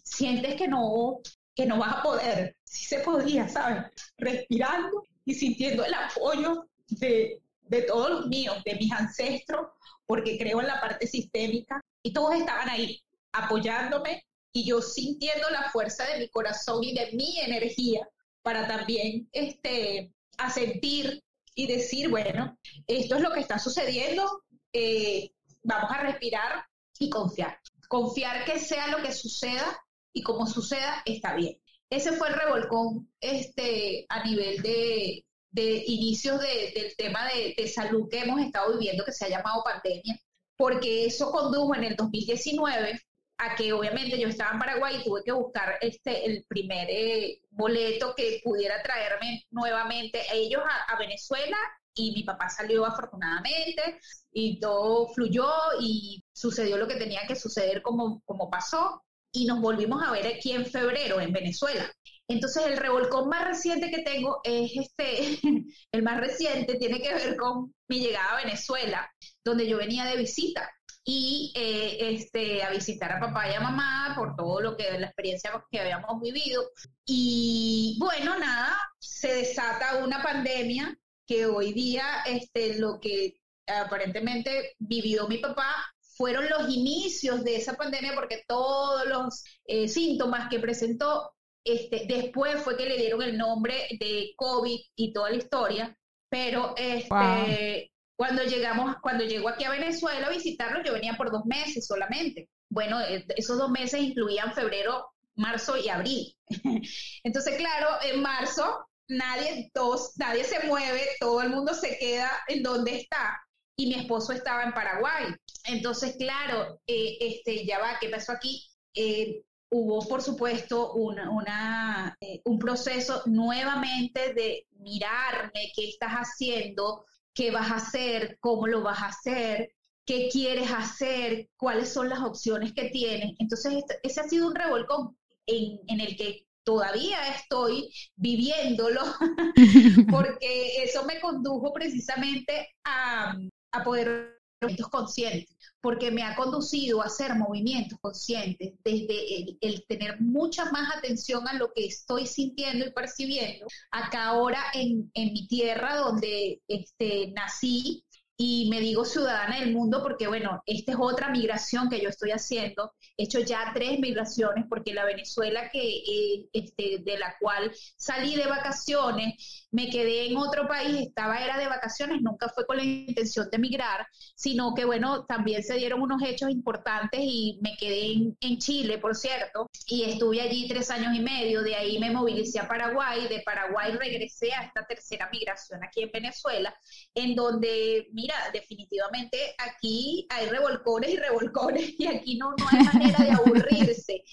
sientes que no, que no vas a poder. Sí se podía, ¿sabes? Respirando y sintiendo el apoyo de, de todos los míos, de mis ancestros, porque creo en la parte sistémica, y todos estaban ahí apoyándome y yo sintiendo la fuerza de mi corazón y de mi energía para también este, asentir y decir, bueno, esto es lo que está sucediendo, eh, vamos a respirar y confiar. Confiar que sea lo que suceda y como suceda, está bien. Ese fue el revolcón este, a nivel de, de inicios del tema de, salud que hemos estado viviendo, que se ha llamado pandemia, porque eso condujo en el 2019 a que obviamente yo estaba en Paraguay y tuve que buscar este el primer eh, boleto que pudiera traerme nuevamente a ellos a, Venezuela y mi papá salió afortunadamente y todo fluyó y sucedió lo que tenía que suceder como, como pasó y nos volvimos a ver aquí en febrero en Venezuela. Entonces el revolcón más reciente que tengo es este, el más reciente tiene que ver con mi llegada a Venezuela, donde yo venía de visita y eh, este, a visitar a papá y a mamá por todo lo que la experiencia que habíamos vivido. Y bueno, nada, se desata una pandemia que hoy día este, lo que aparentemente vivió mi papá fueron los inicios de esa pandemia porque todos los eh, síntomas que presentó este, después fue que le dieron el nombre de COVID y toda la historia, pero este, cuando llegamos, cuando llegó aquí a Venezuela a visitarlo, yo venía por dos meses solamente. bueno, eh, esos dos meses incluían febrero, marzo y abril. Entonces, claro, en marzo nadie, todos, nadie se mueve, todo el mundo se queda en donde está y mi esposo estaba en Paraguay. Entonces, claro, eh, este, ya va, ¿qué pasó aquí? Eh, hubo, por supuesto, una, eh, un proceso nuevamente de mirarme, qué estás haciendo, qué vas a hacer, cómo lo vas a hacer, qué quieres hacer, cuáles son las opciones que tienes. Entonces, ese ha sido un revolcón en, en el que todavía estoy viviéndolo, porque eso me condujo precisamente a, a poder movimientos conscientes, porque me ha conducido a hacer movimientos conscientes, desde el, tener mucha más atención a lo que estoy sintiendo y percibiendo, acá ahora en, mi tierra donde este, nací, y me digo ciudadana del mundo porque, bueno, esta es otra migración que yo estoy haciendo. He hecho ya tres migraciones porque la Venezuela que, eh, este, de la cual salí de vacaciones, me quedé en otro país, estaba era de vacaciones, nunca fue con la intención de migrar, sino que, bueno, también se dieron unos hechos importantes y me quedé en, en Chile, por cierto, y estuve allí tres años y medio, de ahí me movilicé a Paraguay, de Paraguay regresé a esta tercera migración aquí en Venezuela, en donde, mira, definitivamente aquí hay revolcones y revolcones y aquí no, no hay manera de aburrirse.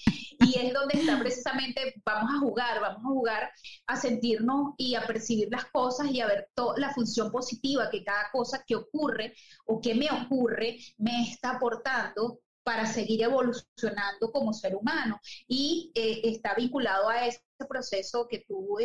Y es donde está precisamente, vamos a jugar, vamos a jugar a sentirnos y a percibir las cosas y a ver la función positiva que cada cosa que ocurre o que me ocurre me está aportando para seguir evolucionando como ser humano. Y eh, está vinculado a ese proceso que tú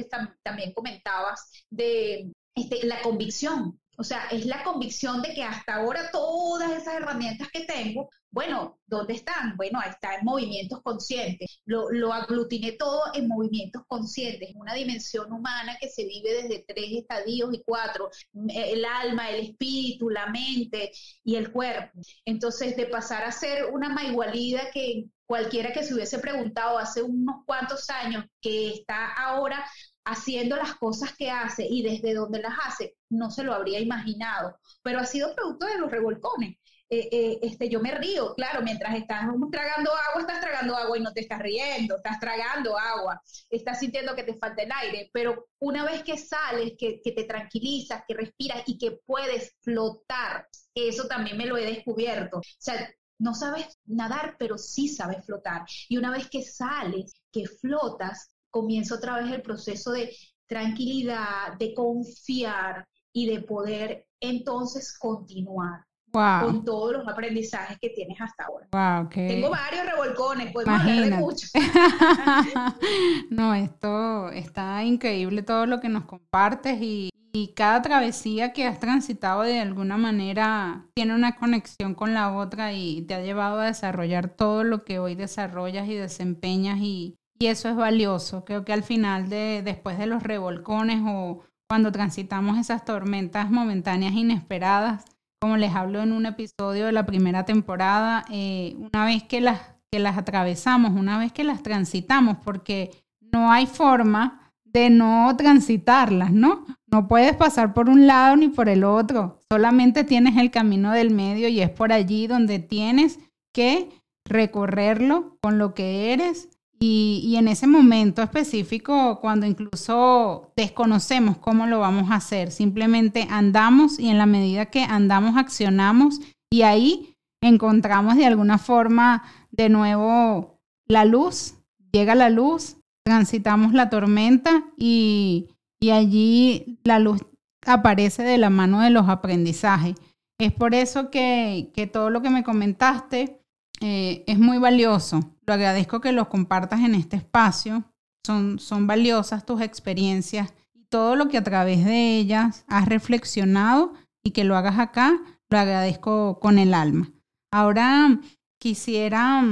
también comentabas de este, la convicción, o sea, es la convicción de que hasta ahora todas esas herramientas que tengo, bueno, ¿dónde están? Bueno, está en movimientos conscientes. Lo, lo aglutiné todo en movimientos conscientes, en una dimensión humana que se vive desde tres estadios y cuatro, el alma, el espíritu, la mente y el cuerpo. Entonces, de pasar a ser una maigualida que cualquiera que se hubiese preguntado hace unos cuantos años, que está ahora haciendo las cosas que hace y desde donde las hace, no se lo habría imaginado, pero ha sido producto de los revolcones. Eh, eh, este, yo me río, claro, mientras estás tragando agua, estás tragando agua y no te estás riendo, estás tragando agua, estás sintiendo que te falta el aire, pero una vez que sales, que, que te tranquilizas, que respiras y que puedes flotar, eso también me lo he descubierto. O sea, no sabes nadar, pero sí sabes flotar. Y una vez que sales, que flotas, comienza otra vez el proceso de tranquilidad, de confiar y de poder entonces continuar. con todos los aprendizajes que tienes hasta ahora. Tengo varios revolcones, podemos hablar de muchos. no, esto está increíble todo lo que nos compartes y, y, cada travesía que has transitado de alguna manera tiene una conexión con la otra y te ha llevado a desarrollar todo lo que hoy desarrollas y desempeñas y, y eso es valioso. Creo que al final de, después de los revolcones o cuando transitamos esas tormentas momentáneas inesperadas, como les hablo en un episodio de la primera temporada, eh, una vez que las, que las atravesamos, una vez que las transitamos, porque no hay forma de no transitarlas, ¿no? No puedes pasar por un lado ni por el otro, solamente tienes el camino del medio y es por allí donde tienes que recorrerlo con lo que eres y, en ese momento específico, cuando incluso desconocemos cómo lo vamos a hacer, simplemente andamos y en la medida que andamos, accionamos y ahí encontramos de alguna forma de nuevo la luz, llega la luz, transitamos la tormenta y, y allí la luz aparece de la mano de los aprendizajes. Es por eso que, que todo lo que me comentaste eh, es muy valioso. Lo agradezco que los compartas en este espacio. Son, son valiosas tus experiencias y todo lo que a través de ellas has reflexionado y que lo hagas acá, lo agradezco con el alma. Ahora quisiera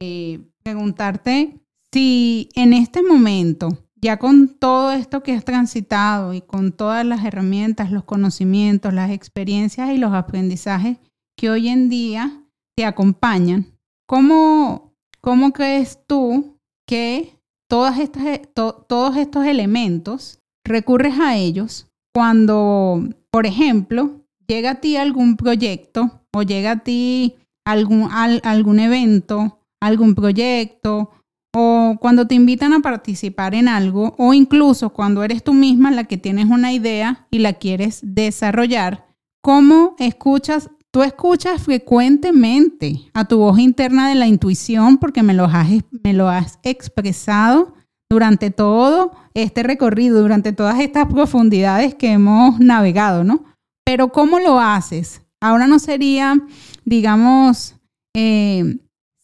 eh, preguntarte si en este momento, ya con todo esto que has transitado y con todas las herramientas, los conocimientos, las experiencias y los aprendizajes que hoy en día te acompañan, ¿cómo, cómo crees tú que estas, todos estos elementos recurres a ellos cuando, por ejemplo, llega a ti algún proyecto o llega a ti algún, algún evento, algún proyecto o cuando te invitan a participar en algo o incluso cuando eres tú misma la que tienes una idea y la quieres desarrollar, ¿cómo escuchas? Tú escuchas frecuentemente a tu voz interna de la intuición porque me lo has, me lo has expresado durante todo este recorrido, durante todas estas profundidades que hemos navegado, ¿no? Pero ¿cómo lo haces? Ahora no sería, digamos, eh,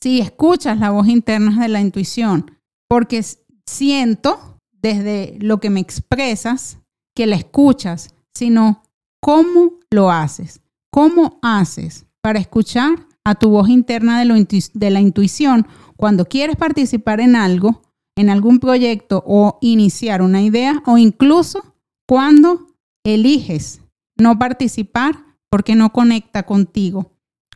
si escuchas la voz interna de la intuición, porque siento desde lo que me expresas que la escuchas, sino cómo lo haces, cómo haces para escuchar a tu voz interna de, de la intuición cuando quieres participar en algo, en algún proyecto o iniciar una idea o incluso cuando eliges no participar porque no conecta contigo.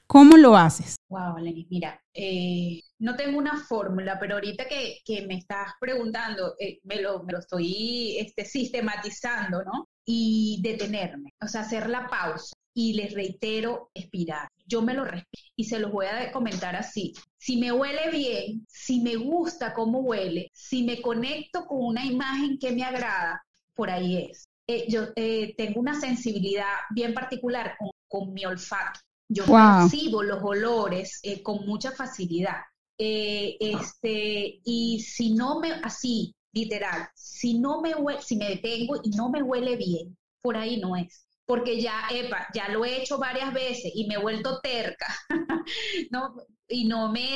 ¿Cómo lo haces? Wow, Lenny, mira, eh, no tengo una fórmula, pero ahorita que, me estás preguntando, eh, me, lo, me, lo, estoy este, sistematizando, ¿no? Y detenerme, o sea, hacer la pausa. Y les reitero, expirar. Yo me lo respiro y se los voy a comentar así. Si me huele bien, si me gusta cómo huele, si me conecto con una imagen que me agrada, por ahí es. Eh, yo tengo una sensibilidad bien particular con, con mi olfato. Yo percibo los olores eh, con mucha facilidad. Eh, este, y si no me, así, literal, si no me si me detengo y no me huele bien, por ahí no es. Porque ya, epa, ya lo he hecho varias veces y me he vuelto terca, no, y no me,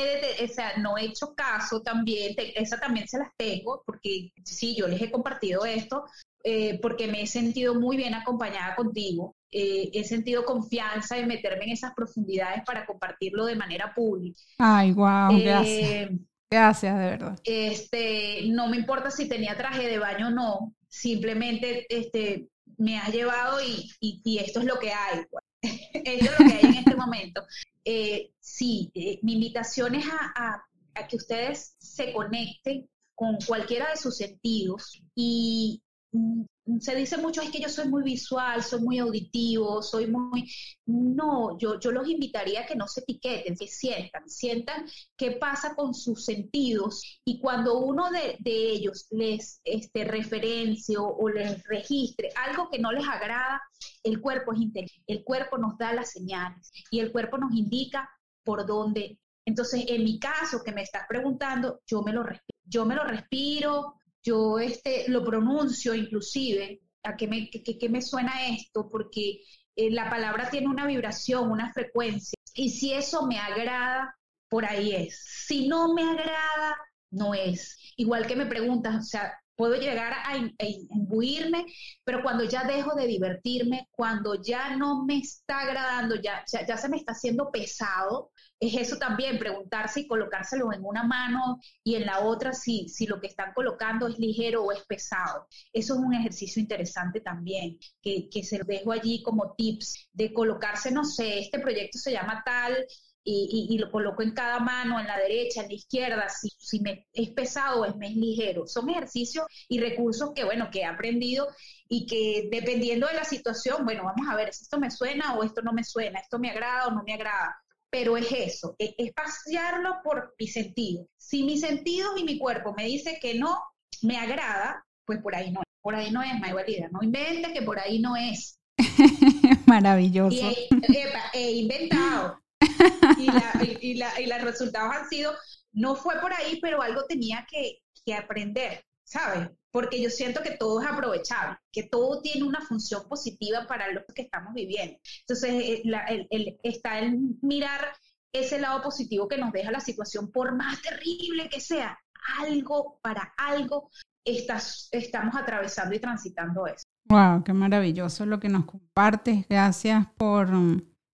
o sea, no he hecho caso también, esa también se las tengo, porque sí, yo les he compartido esto, eh, porque me he sentido muy bien acompañada contigo, eh, he sentido confianza en meterme en esas profundidades para compartirlo de manera pública. Ay, wow, gracias. Eh, gracias, de verdad. Este, no me importa si tenía traje de baño o no, simplemente este, me ha llevado y, y, esto es lo que hay. Pues. esto es lo que hay en este momento. sí, mi invitación es a, a que ustedes se conecten con cualquiera de sus sentidos y, Mm, se dice mucho es que yo soy muy visual, soy muy auditivo, soy muy... No, yo, yo los invitaría a que no se etiqueten, que sientan, sientan qué pasa con sus sentidos y cuando uno de, ellos les este, referencie o, les registre algo que no les agrada, el cuerpo es inteligente, el cuerpo nos da las señales y el cuerpo nos indica por dónde. Entonces, en mi caso que me estás preguntando, yo me lo yo me lo respiro, yo este, lo pronuncio inclusive, a qué me, me suena esto, porque eh, la palabra tiene una vibración, una frecuencia, y si eso me agrada, por ahí es. Si no me agrada, no es. Igual que me preguntas, o sea, puedo llegar a, imbuirme, pero cuando ya dejo de divertirme, cuando ya no me está agradando, ya, ya, se me está haciendo pesado, es eso también, preguntarse y colocárselo en una mano y en la otra si, si lo que están colocando es ligero o es pesado. Eso es un ejercicio interesante también, que, que se dejo allí como tips de colocarse, no sé, este proyecto se llama tal, y, lo coloco en cada mano, en la derecha, en la izquierda, si, si me es pesado o es más ligero. Son ejercicios y recursos que, bueno, que he aprendido y que dependiendo de la situación, bueno, vamos a ver si esto me suena o esto no me suena, esto me agrada o no me agrada. Pero es eso, es, es pasearlo por mi sentido. Si mis sentidos y mi cuerpo me dice que no me agrada, pues por ahí no es. Por ahí no es, Mayvalida. No inventes que por ahí no es. Maravilloso. Y he inventado y, los resultados han sido, no fue por ahí, pero algo tenía que, aprender, ¿sabes? Porque yo siento que todo es aprovechable, que todo tiene una función positiva para lo que estamos viviendo. Entonces, eh, está el mirar ese lado positivo que nos deja la situación, por más terrible que sea, algo para algo estamos atravesando y transitando eso. Wow, qué maravilloso lo que nos compartes. Gracias por,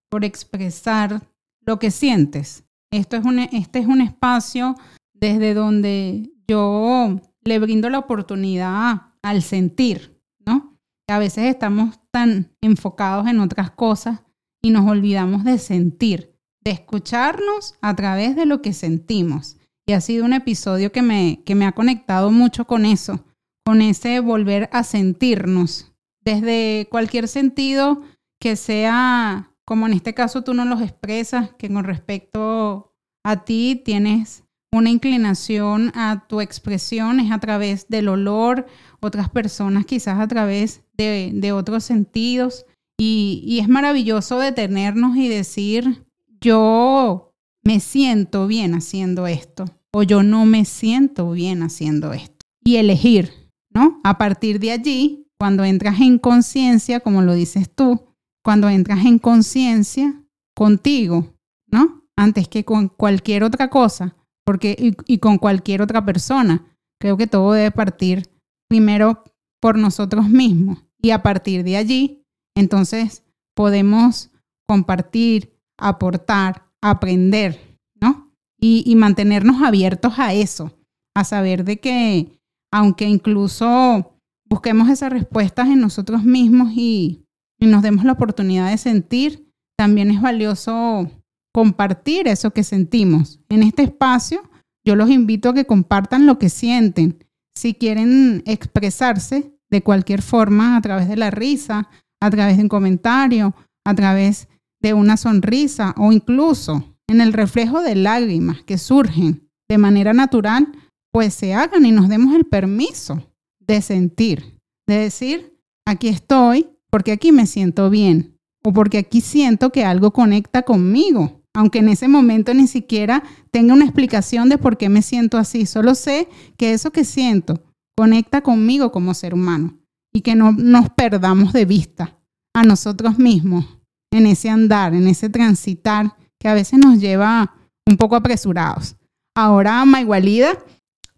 por expresar lo que sientes. Esto es un, este es un espacio desde donde yo le brindo la oportunidad al sentir, ¿no? A veces estamos tan enfocados en otras cosas y nos olvidamos de sentir, de escucharnos a través de lo que sentimos. Y ha sido un episodio que me, que me ha conectado mucho con eso, con ese volver a sentirnos, desde cualquier sentido que sea como en este caso tú no los expresas, que con respecto a ti tienes una inclinación a tu expresión es a través del olor, otras personas quizás a través de, otros sentidos. Y, y, es maravilloso detenernos y decir, yo me siento bien haciendo esto o yo no me siento bien haciendo esto. Y elegir, ¿no? A partir de allí, cuando entras en conciencia, como lo dices tú, cuando entras en conciencia contigo, ¿no? Antes que con cualquier otra cosa, porque y, con cualquier otra persona. Creo que todo debe partir primero por nosotros mismos y a partir de allí, entonces podemos compartir, aportar, aprender, ¿no? Y, y mantenernos abiertos a eso, a saber de que aunque incluso busquemos esas respuestas en nosotros mismos y, y nos demos la oportunidad de sentir, también es valioso compartir eso que sentimos. En este espacio, yo los invito a que compartan lo que sienten. Si quieren expresarse de cualquier forma, a través de la risa, a través de un comentario, a través de una sonrisa o incluso en el reflejo de lágrimas que surgen de manera natural, pues se hagan y nos demos el permiso de sentir, de decir, aquí estoy porque aquí me siento bien o porque aquí siento que algo conecta conmigo aunque en ese momento ni siquiera tenga una explicación de por qué me siento así. Solo sé que eso que siento conecta conmigo como ser humano y que no nos perdamos de vista a nosotros mismos en ese andar, en ese transitar que a veces nos lleva un poco apresurados. Ahora, Maigualida,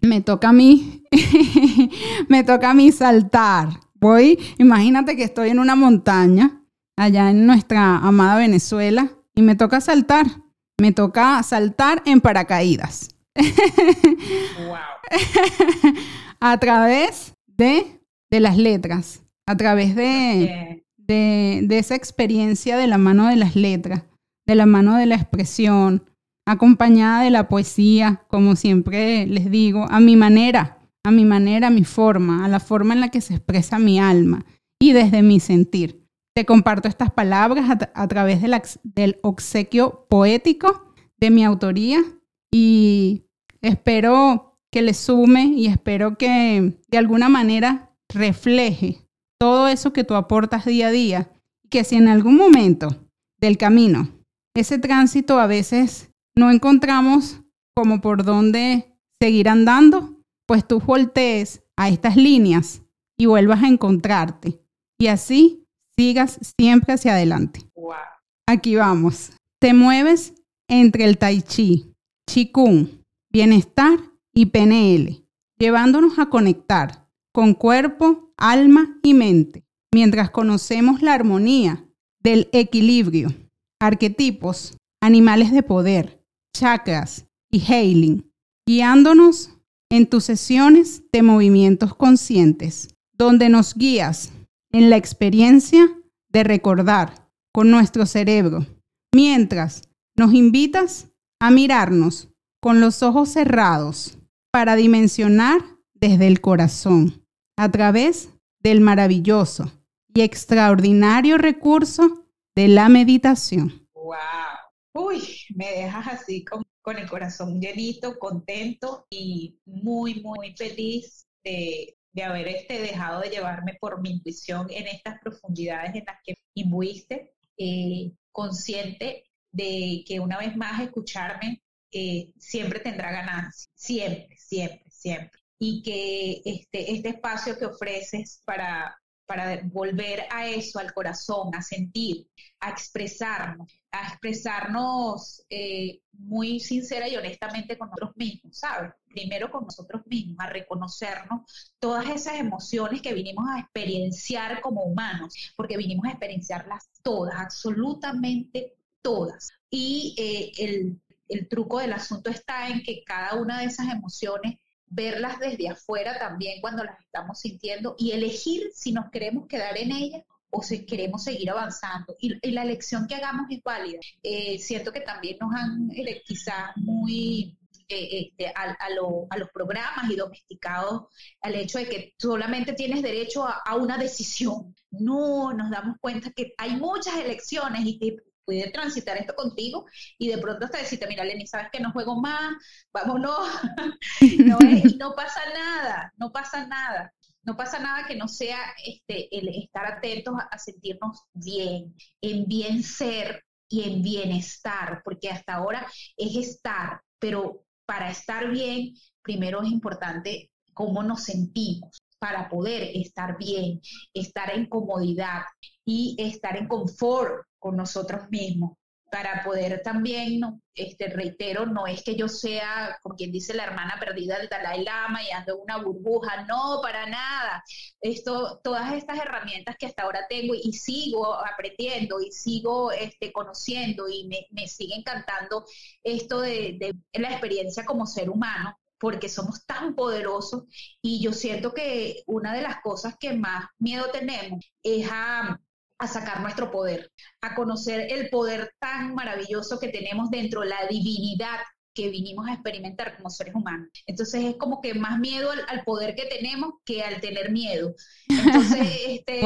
me toca a mí, me toca a mí saltar. Voy, imagínate que estoy en una montaña allá en nuestra amada Venezuela y me toca saltar. Me toca saltar en paracaídas. Wow. a través de, de, las letras, a través de, de, de esa experiencia de la mano de las letras, de la mano de la expresión, acompañada de la poesía, como siempre les digo, a mi manera, a mi manera, a mi forma, a la forma en la que se expresa mi alma y desde mi sentir. Te comparto estas palabras a, través del obsequio poético de mi autoría y espero que le sume y espero que de alguna manera refleje todo eso que tú aportas día a día. Que si en algún momento del camino ese tránsito a veces no encontramos como por dónde seguir andando, pues tú voltees a estas líneas y vuelvas a encontrarte. Y así sigas siempre hacia adelante. Aquí vamos. Te mueves entre el tai chi, qigong, bienestar y PNL, llevándonos a conectar con cuerpo, alma y mente, mientras conocemos la armonía del equilibrio, arquetipos, animales de poder, chakras y hailing, guiándonos en tus sesiones de movimientos conscientes, donde nos guías en la experiencia de recordar con nuestro cerebro, mientras nos invitas a mirarnos con los ojos cerrados para dimensionar desde el corazón, a través del maravilloso y extraordinario recurso de la meditación. ¡Wow! Uy, me dejas así con, con el corazón llenito, contento y muy, muy feliz de, de haber este, dejado de llevarme por mi intuición en estas profundidades en las que imbuiste, eh, consciente de que una vez más escucharme eh, siempre tendrá ganancia, siempre, siempre, siempre. Y que este, este espacio que ofreces para para volver a eso, al corazón, a sentir, a expresarnos, a expresarnos eh, muy sincera y honestamente con nosotros mismos, ¿sabes? Primero con nosotros mismos, a reconocernos todas esas emociones que vinimos a experienciar como humanos, porque vinimos a experienciarlas todas, absolutamente todas. Y eh, el, el truco del asunto está en que cada una de esas emociones verlas desde afuera también cuando las estamos sintiendo y elegir si nos queremos quedar en ellas o si queremos seguir avanzando. Y, la elección que hagamos es válida. Eh, siento que también nos han eh, quizás muy eh, este, a, los programas y domesticados al hecho de que solamente tienes derecho a, a, una decisión. No, nos damos cuenta que hay muchas elecciones y que pude transitar esto contigo y de pronto hasta decirte, mira, Lenny, sabes que no juego más, vámonos, no, no pasa nada, no pasa nada. No pasa nada que no sea este, el estar atentos a, sentirnos bien, en bien ser y en bienestar, porque hasta ahora es estar, pero para estar bien, primero es importante cómo nos sentimos para poder estar bien, estar en comodidad y estar en confort con nosotros mismos para poder también, este, reitero, no es que yo sea, como quien dice la hermana perdida del Dalai Lama y ando una burbuja, no, para nada. Esto, todas estas herramientas que hasta ahora tengo y sigo aprendiendo y sigo este, conociendo y me, me sigue encantando esto de la experiencia como ser humano, porque somos tan poderosos y yo siento que una de las cosas que más miedo tenemos es a a sacar nuestro poder, a conocer el poder tan maravilloso que tenemos dentro, la divinidad que vinimos a experimentar como seres humanos. Entonces es como que más miedo al, poder que tenemos que al tener miedo. Entonces, este,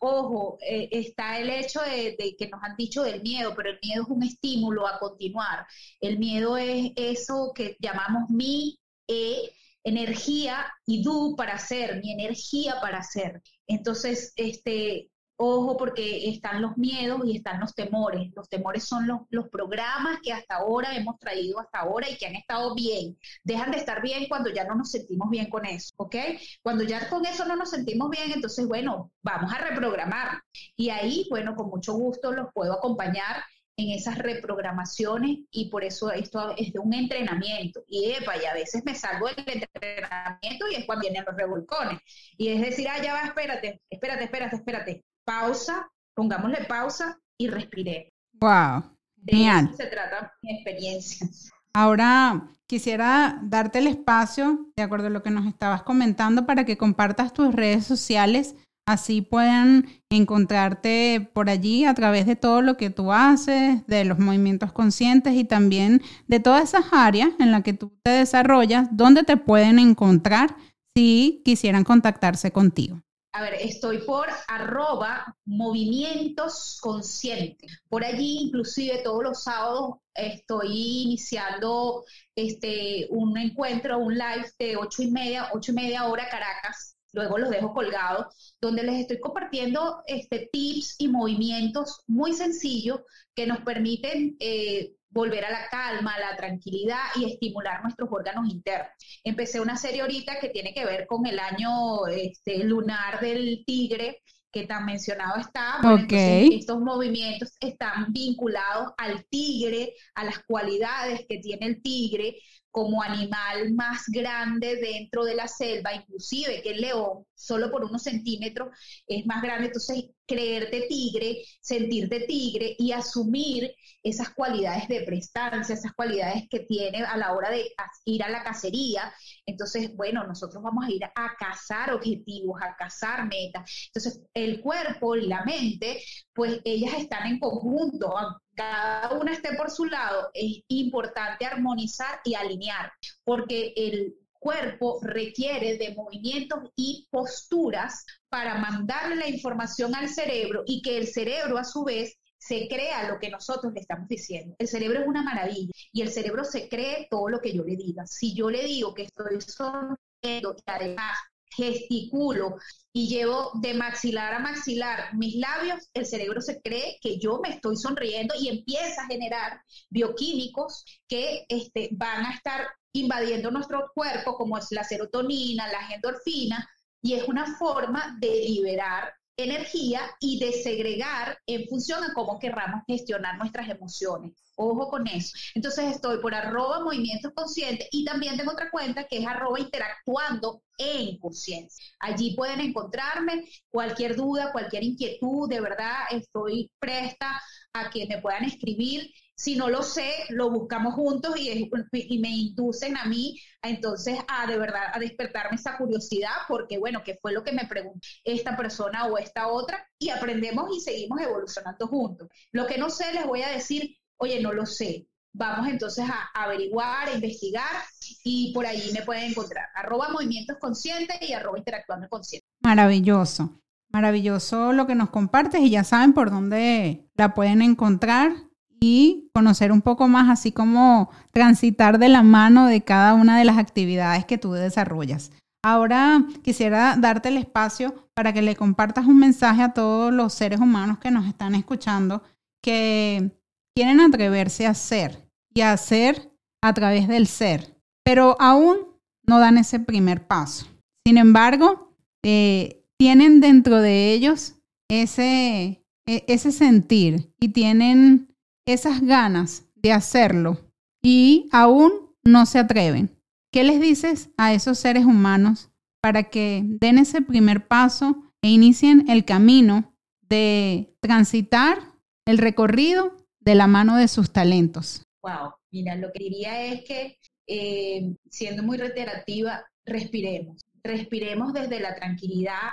ojo, eh, está el hecho de, que nos han dicho del miedo, pero el miedo es un estímulo a continuar. El miedo es eso que llamamos mi e, energía y du para ser, mi energía para ser. Entonces, este, Ojo porque están los miedos y están los temores. Los temores son los, los, programas que hasta ahora hemos traído hasta ahora y que han estado bien. Dejan de estar bien cuando ya no nos sentimos bien con eso, ¿ok? Cuando ya con eso no nos sentimos bien, entonces, bueno, vamos a reprogramar. Y ahí, bueno, con mucho gusto los puedo acompañar en esas reprogramaciones y por eso esto es de un entrenamiento. Y epa, y a veces me salgo del entrenamiento y es cuando vienen los revolcones. Y es decir, ah, ya va, espérate, espérate, espérate, espérate pausa, pongámosle pausa y respiré. Wow, genial. se trata mi experiencia. Ahora quisiera darte el espacio, de acuerdo a lo que nos estabas comentando, para que compartas tus redes sociales. Así puedan encontrarte por allí a través de todo lo que tú haces, de los movimientos conscientes y también de todas esas áreas en las que tú te desarrollas, donde te pueden encontrar si quisieran contactarse contigo a ver, estoy por arroba movimientos conscientes. Por allí, inclusive todos los sábados, estoy iniciando este, un encuentro, un live de ocho y media, ocho y media hora Caracas. Luego los dejo colgados, donde les estoy compartiendo este, tips y movimientos muy sencillos que nos permiten eh, volver a la calma, a la tranquilidad y estimular nuestros órganos internos. Empecé una serie ahorita que tiene que ver con el año este, lunar del tigre, que tan mencionado está. estos movimientos están vinculados al tigre, a las cualidades que tiene el tigre como animal más grande dentro de la selva, inclusive que el león, solo por unos centímetros, es más grande. Entonces, creerte tigre, sentirte tigre y asumir esas cualidades de prestancia, esas cualidades que tiene a la hora de ir a la cacería. Entonces, bueno, nosotros vamos a ir a cazar objetivos, a cazar metas. Entonces, el cuerpo y la mente, pues ellas están en conjunto, cada una esté por su lado, es importante armonizar y alinear, porque el cuerpo requiere de movimientos y posturas para mandarle la información al cerebro y que el cerebro a su vez se crea lo que nosotros le estamos diciendo. El cerebro es una maravilla y el cerebro se cree todo lo que yo le diga. Si yo le digo que estoy sonriendo y además gesticulo y llevo de maxilar a maxilar mis labios, el cerebro se cree que yo me estoy sonriendo y empieza a generar bioquímicos que este, van a estar invadiendo nuestro cuerpo, como es la serotonina, la endorfina, y es una forma de liberar energía y de segregar en función a cómo querramos gestionar nuestras emociones. Ojo con eso. Entonces estoy por arroba movimientos conscientes y también tengo otra cuenta que es arroba interactuando en conciencia. Allí pueden encontrarme cualquier duda, cualquier inquietud, de verdad estoy presta a que me puedan escribir si no lo sé, lo buscamos juntos y, me inducen a mí entonces a de verdad a despertarme esa curiosidad porque bueno, ¿qué fue lo que me preguntó esta persona o esta otra? Y aprendemos y seguimos evolucionando juntos. Lo que no sé les voy a decir, oye, no lo sé. Vamos entonces a averiguar, a investigar y por ahí me pueden encontrar. Arroba movimientos conscientes y arroba interactuando consciente. Maravilloso. Maravilloso lo que nos compartes y ya saben por dónde la pueden encontrar y conocer un poco más, así como transitar de la mano de cada una de las actividades que tú desarrollas. Ahora quisiera darte el espacio para que le compartas un mensaje a todos los seres humanos que nos están escuchando que quieren atreverse a ser y a hacer a través del ser, pero aún no dan ese primer paso. Sin embargo, eh, tienen dentro de ellos ese, e, ese sentir y tienen esas ganas de hacerlo y aún no se atreven. ¿Qué les dices a esos seres humanos para que den ese primer paso e inicien el camino de transitar el recorrido de la mano de sus talentos? Wow, mira, lo que diría es que, eh, siendo muy reiterativa, respiremos. Respiremos desde la tranquilidad,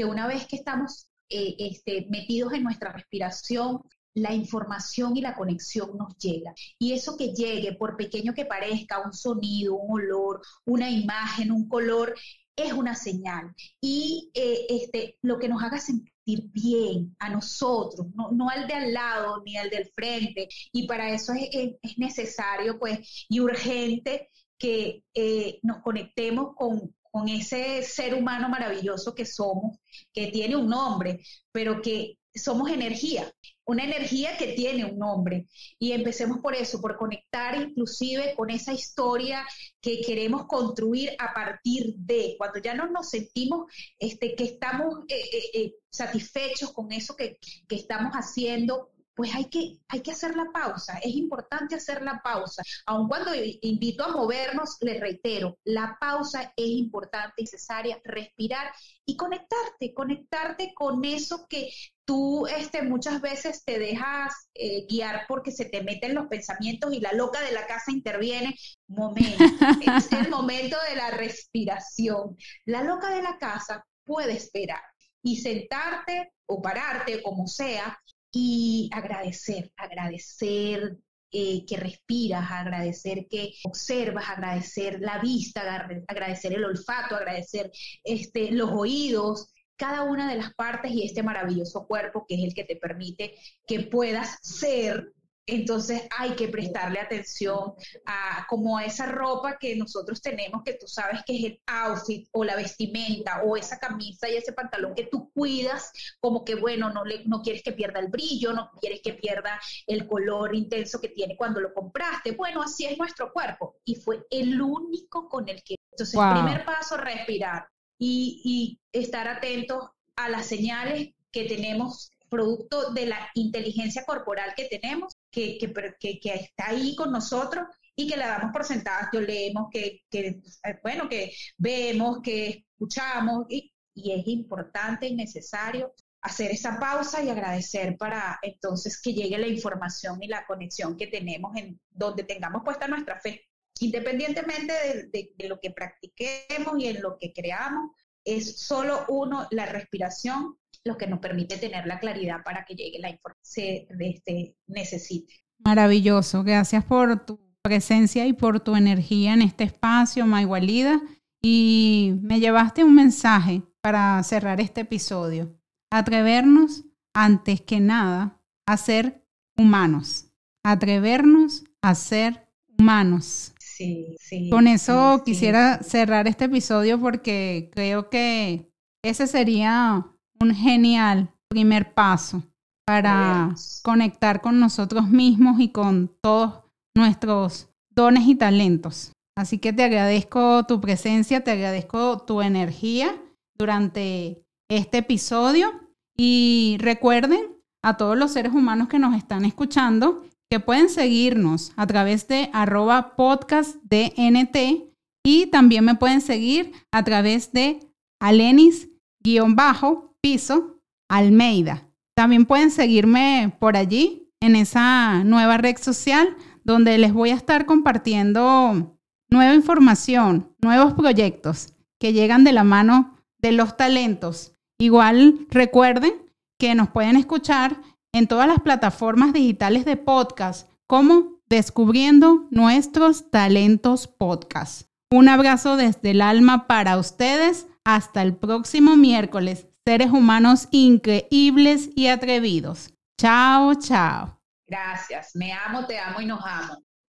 que una vez que estamos eh, este, metidos en nuestra respiración, la información y la conexión nos llega. Y eso que llegue, por pequeño que parezca, un sonido, un olor, una imagen, un color, es una señal. Y eh, este, lo que nos haga sentir bien a nosotros, no, al de al lado ni al del frente. Y para eso es, necesario pues y urgente que eh, nos conectemos con, con ese ser humano maravilloso que somos, que tiene un nombre, pero que somos energía, una energía que tiene un nombre. Y empecemos por eso, por conectar inclusive con esa historia que queremos construir a partir de, cuando ya no nos sentimos este, que estamos eh, eh, eh, satisfechos con eso que, que estamos haciendo, pues hay que, hay que hacer la pausa, es importante hacer la pausa. Aun cuando invito a movernos, les reitero, la pausa es importante, necesaria, respirar y conectarte, conectarte con eso que tú este, muchas veces te dejas eh, guiar porque se te meten los pensamientos y la loca de la casa interviene. Momento, es el momento de la respiración. La loca de la casa puede esperar y sentarte o pararte, como sea, y agradecer, agradecer eh, que respiras, agradecer que observas, agradecer la vista, agradecer el olfato, agradecer este, los oídos, cada una de las partes y este maravilloso cuerpo que es el que te permite que puedas ser entonces hay que prestarle atención a como a esa ropa que nosotros tenemos, que tú sabes que es el outfit o la vestimenta o esa camisa y ese pantalón que tú cuidas, como que bueno, no, le, no quieres que pierda el brillo, no quieres que pierda el color intenso que tiene cuando lo compraste. Bueno, así es nuestro cuerpo. Y fue el único con el que... Entonces, primer paso, respirar y, y estar atentos a las señales que tenemos producto de la inteligencia corporal que tenemos, que, que, que, está ahí con nosotros y que la damos por sentadas, que leemos, que, que, bueno, que vemos, que escuchamos, y, y es importante y necesario hacer esa pausa y agradecer para entonces que llegue la información y la conexión que tenemos en donde tengamos puesta nuestra fe. Independientemente de, de, lo que practiquemos y en lo que creamos, es solo uno, la respiración, lo que nos permite tener la claridad para que llegue la información que este, necesite. Maravilloso, gracias por tu presencia y por tu energía en este espacio, Maigualida. Y me llevaste un mensaje para cerrar este episodio. Atrevernos, antes que nada, a ser humanos. Atrevernos a ser humanos. Sí, sí. Con eso quisiera cerrar este episodio porque creo que ese sería un genial primer paso para conectar con nosotros mismos y con todos nuestros dones y talentos. Así que te agradezco tu presencia, te agradezco tu energía durante este episodio y recuerden a todos los seres humanos que nos están escuchando que pueden seguirnos a través de arroba podcast DNT y también me pueden seguir a través de alenis-bajo piso Almeida. También pueden seguirme por allí en esa nueva red social donde les voy a estar compartiendo nueva información, nuevos proyectos que llegan de la mano de los talentos. Igual recuerden que nos pueden escuchar en todas las plataformas digitales de podcast como Descubriendo nuestros talentos podcast. Un abrazo desde el alma para ustedes. Hasta el próximo miércoles seres humanos increíbles y atrevidos. Chao, chao. Gracias. Me amo, te amo y nos amo.